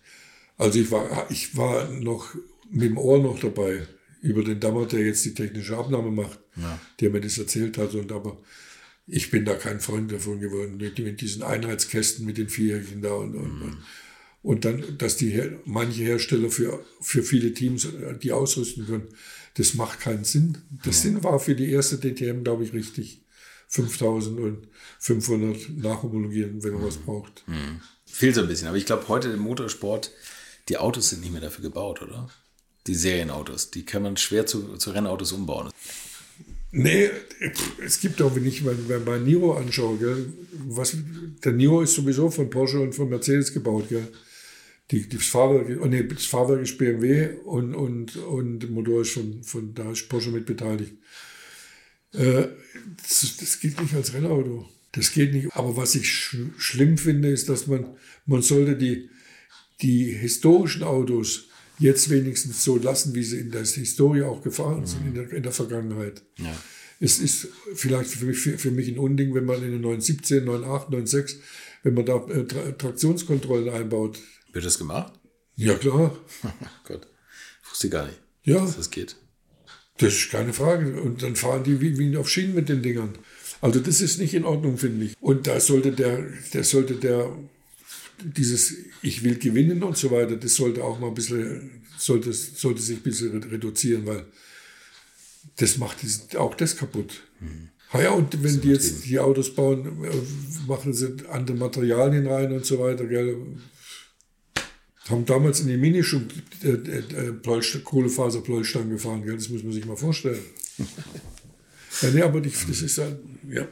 Also ich war, ich war noch mit dem Ohr noch dabei über den Dammer, der jetzt die technische Abnahme macht, der mir das erzählt hat. Und aber ich bin da kein Freund davon geworden, mit, mit diesen Einheitskästen mit den Vierjährigen da und, und, und dann, dass die manche Hersteller für, für viele Teams die ausrüsten können, das macht keinen Sinn. Das Sinn war für die erste DTM, glaube ich, richtig. 5500 nachhomologieren, wenn man was braucht. fehlt so ein bisschen. Aber ich glaube, heute im Motorsport, die Autos sind nicht mehr dafür gebaut, oder? Die Serienautos, die kann man schwer zu, zu Rennautos umbauen. Nee, es gibt auch, wenn ich mein, mein Niro anschaue, gell, was, der Niro ist sowieso von Porsche und von Mercedes gebaut. Gell. Die, das, Fahrwerk, oh nee, das Fahrwerk ist BMW und, und, und der Motor ist von, von da ist Porsche mit beteiligt. Äh, das, das geht nicht als Rennauto. Das geht nicht. Aber was ich sch schlimm finde, ist, dass man, man sollte die, die historischen Autos jetzt wenigstens so lassen, wie sie in der Historie auch gefahren sind, in der, in der Vergangenheit. Ja. Es ist vielleicht für mich, für, für mich ein Unding, wenn man in den 917, 98, 96, wenn man da äh, Tra Traktionskontrollen einbaut. Wird das gemacht? Ja, klar. [laughs] Gott, wusste gar nicht, Ja, dass das geht. das ist keine Frage. Und dann fahren die wie, wie auf Schienen mit den Dingern. Also das ist nicht in Ordnung, finde ich. Und da sollte der, der sollte der, dieses Ich will gewinnen und so weiter, das sollte auch mal ein bisschen, sollte, sollte sich ein bisschen reduzieren, weil das macht auch das kaputt. Ah ja, und wenn die jetzt die Autos bauen, äh, machen sie andere Materialien rein und so weiter, gell. Haben damals in die Mini schon äh, äh, Pleusch- Kohlefaserpleuschstangen gefahren, gell? das muss man sich mal vorstellen. [laughs] ja, nee, aber ich, das ist halt, ja.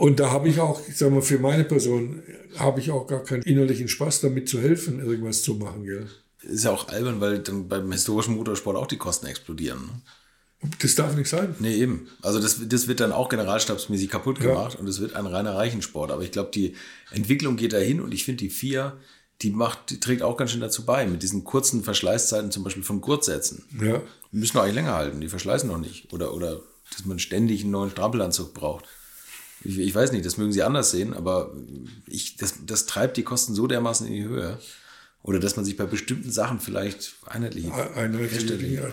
Und da habe ich auch, ich sag mal, für meine Person habe ich auch gar keinen innerlichen Spaß damit zu helfen, irgendwas zu machen, gell. Ist ja auch albern, weil dann beim historischen Motorsport auch die Kosten explodieren. Ne? Das darf nicht sein. Nee, eben. Also das, das wird dann auch generalstabsmäßig kaputt gemacht und es wird ein reiner Reichensport. Aber ich glaube, die Entwicklung geht dahin und ich finde, die FIA, die macht, die trägt auch ganz schön dazu bei, mit diesen kurzen Verschleißzeiten zum Beispiel von Kurzsätzen. Ja. Die müssen eigentlich länger halten, die verschleißen noch nicht. Oder, oder dass man ständig einen neuen Strampelanzug braucht. Ich, ich weiß nicht, das mögen Sie anders sehen, aber ich, das, das treibt die Kosten so dermaßen in die Höhe. Oder dass man sich bei bestimmten Sachen vielleicht einheitlich herstellt. Dinge.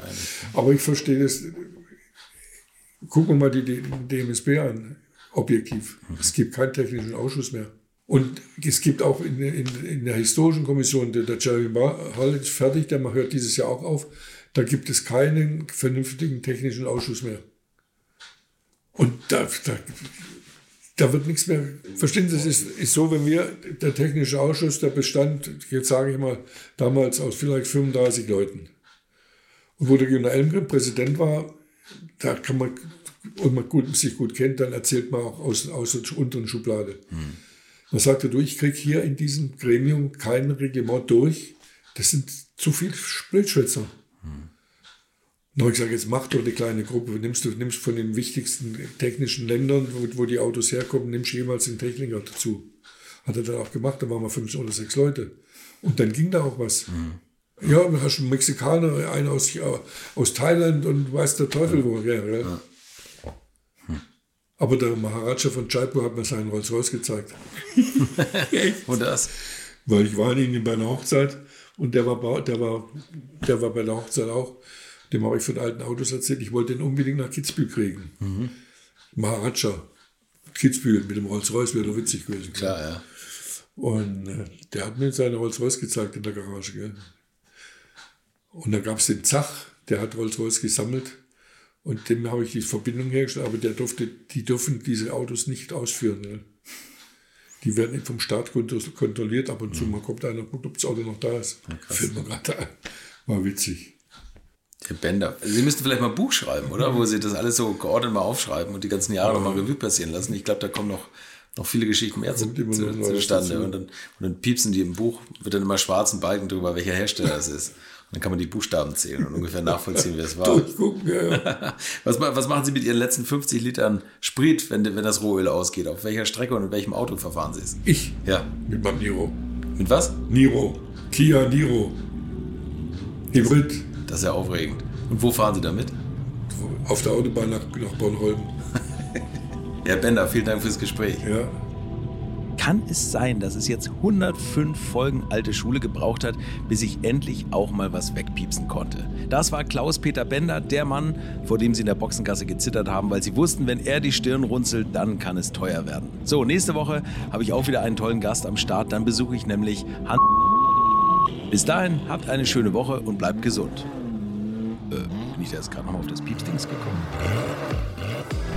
Aber ich verstehe das. Gucken wir mal die, die DMSB an. objektiv. Es gibt keinen technischen Ausschuss mehr. Und es gibt auch in, in, in der historischen Kommission, der, der Jeremy Hall ist fertig, der hört dieses Jahr auch auf, da gibt es keinen vernünftigen technischen Ausschuss mehr. Und da, da, da wird nichts mehr. Verstehen Sie, es ist, ist so, wenn wir, der technische Ausschuss, der bestand, jetzt sage ich mal, damals aus vielleicht 35 Leuten. Und wo der Gunnar Elmgren Präsident war, da kann man, und man gut, sich gut kennt, dann erzählt man auch aus, aus der unteren Schublade. Hm. Man sagte, du, ich kriege hier in diesem Gremium kein Reglement durch. Das sind zu viele Blödschwätzer. Hm. Dann habe ich gesagt, jetzt mach doch eine kleine Gruppe. Nimmst du nimmst von den wichtigsten technischen Ländern, wo, wo die Autos herkommen, nimmst jeweils den Techniker dazu. Hat er dann auch gemacht, da waren wir fünf oder sechs Leute. Und dann ging da auch was. Mhm. Ja, du hast einen Mexikaner, einen aus, aus Thailand und weiß der Teufel woher. Ja. ja. Aber der Maharaja von Jaipur hat mir seinen Rolls-Royce gezeigt. [laughs] und das? Weil ich war in ihm bei einer Hochzeit und der war, der war, der war bei der Hochzeit auch. Dem habe ich von alten Autos erzählt. Ich wollte den unbedingt nach Kitzbühel kriegen. Mhm. Maharaja. Kitzbühel mit dem Rolls-Royce wäre doch witzig gewesen. Klar, ja. Und äh, der hat mir seine Rolls-Royce gezeigt in der Garage. Gell? Und da gab es den Zach, der hat Rolls-Royce gesammelt. Und dem habe ich die Verbindung hergestellt, aber der durfte, die dürfen diese Autos nicht ausführen. Ne? Die werden vom Staat kontrolliert ab und zu. Mhm. Man kommt einer, guckt, ob das Auto noch da ist. Ja, Fällt mir gerade ein. War witzig. Der Bender. Sie müssten vielleicht mal ein Buch schreiben, oder? Wo Sie das alles so geordnet mal aufschreiben und die ganzen Jahre ja. nochmal Revue passieren lassen. Ich glaube, da kommen noch, noch viele Geschichten mehr zu, zu, zustande. Und dann, und dann piepsen die im Buch, wird dann immer schwarzen Balken drüber, welcher Hersteller es ist. Und dann kann man die Buchstaben zählen und ungefähr nachvollziehen, wer es war. Durchgucken, ja. [laughs] was, was machen Sie mit Ihren letzten 50 Litern Sprit, wenn, wenn das Rohöl ausgeht? Auf welcher Strecke und in welchem Auto verfahren Sie es? Ich? Ja. Mit meinem Niro. Mit was? Niro. Kia Niro. Hybrid. Das ist ja aufregend. Und wo fahren Sie damit? Auf der Autobahn nach, nach Bornholm. [laughs] Herr Bender, vielen Dank fürs Gespräch. Ja. Kann es sein, dass es jetzt 105 Folgen alte Schule gebraucht hat, bis ich endlich auch mal was wegpiepsen konnte? Das war Klaus-Peter Bender, der Mann, vor dem Sie in der Boxengasse gezittert haben, weil Sie wussten, wenn er die Stirn runzelt, dann kann es teuer werden. So, nächste Woche habe ich auch wieder einen tollen Gast am Start. Dann besuche ich nämlich Hans. Bis dahin, habt eine schöne Woche und bleibt gesund. Äh, bin ich da jetzt gerade nochmal auf das Piepsdings gekommen?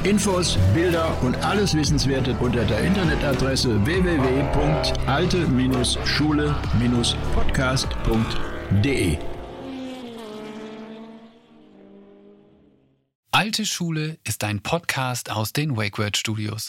Infos, Bilder und alles Wissenswerte unter der Internetadresse www.alte-schule-podcast.de. Alte Schule ist ein Podcast aus den WakeWord Studios.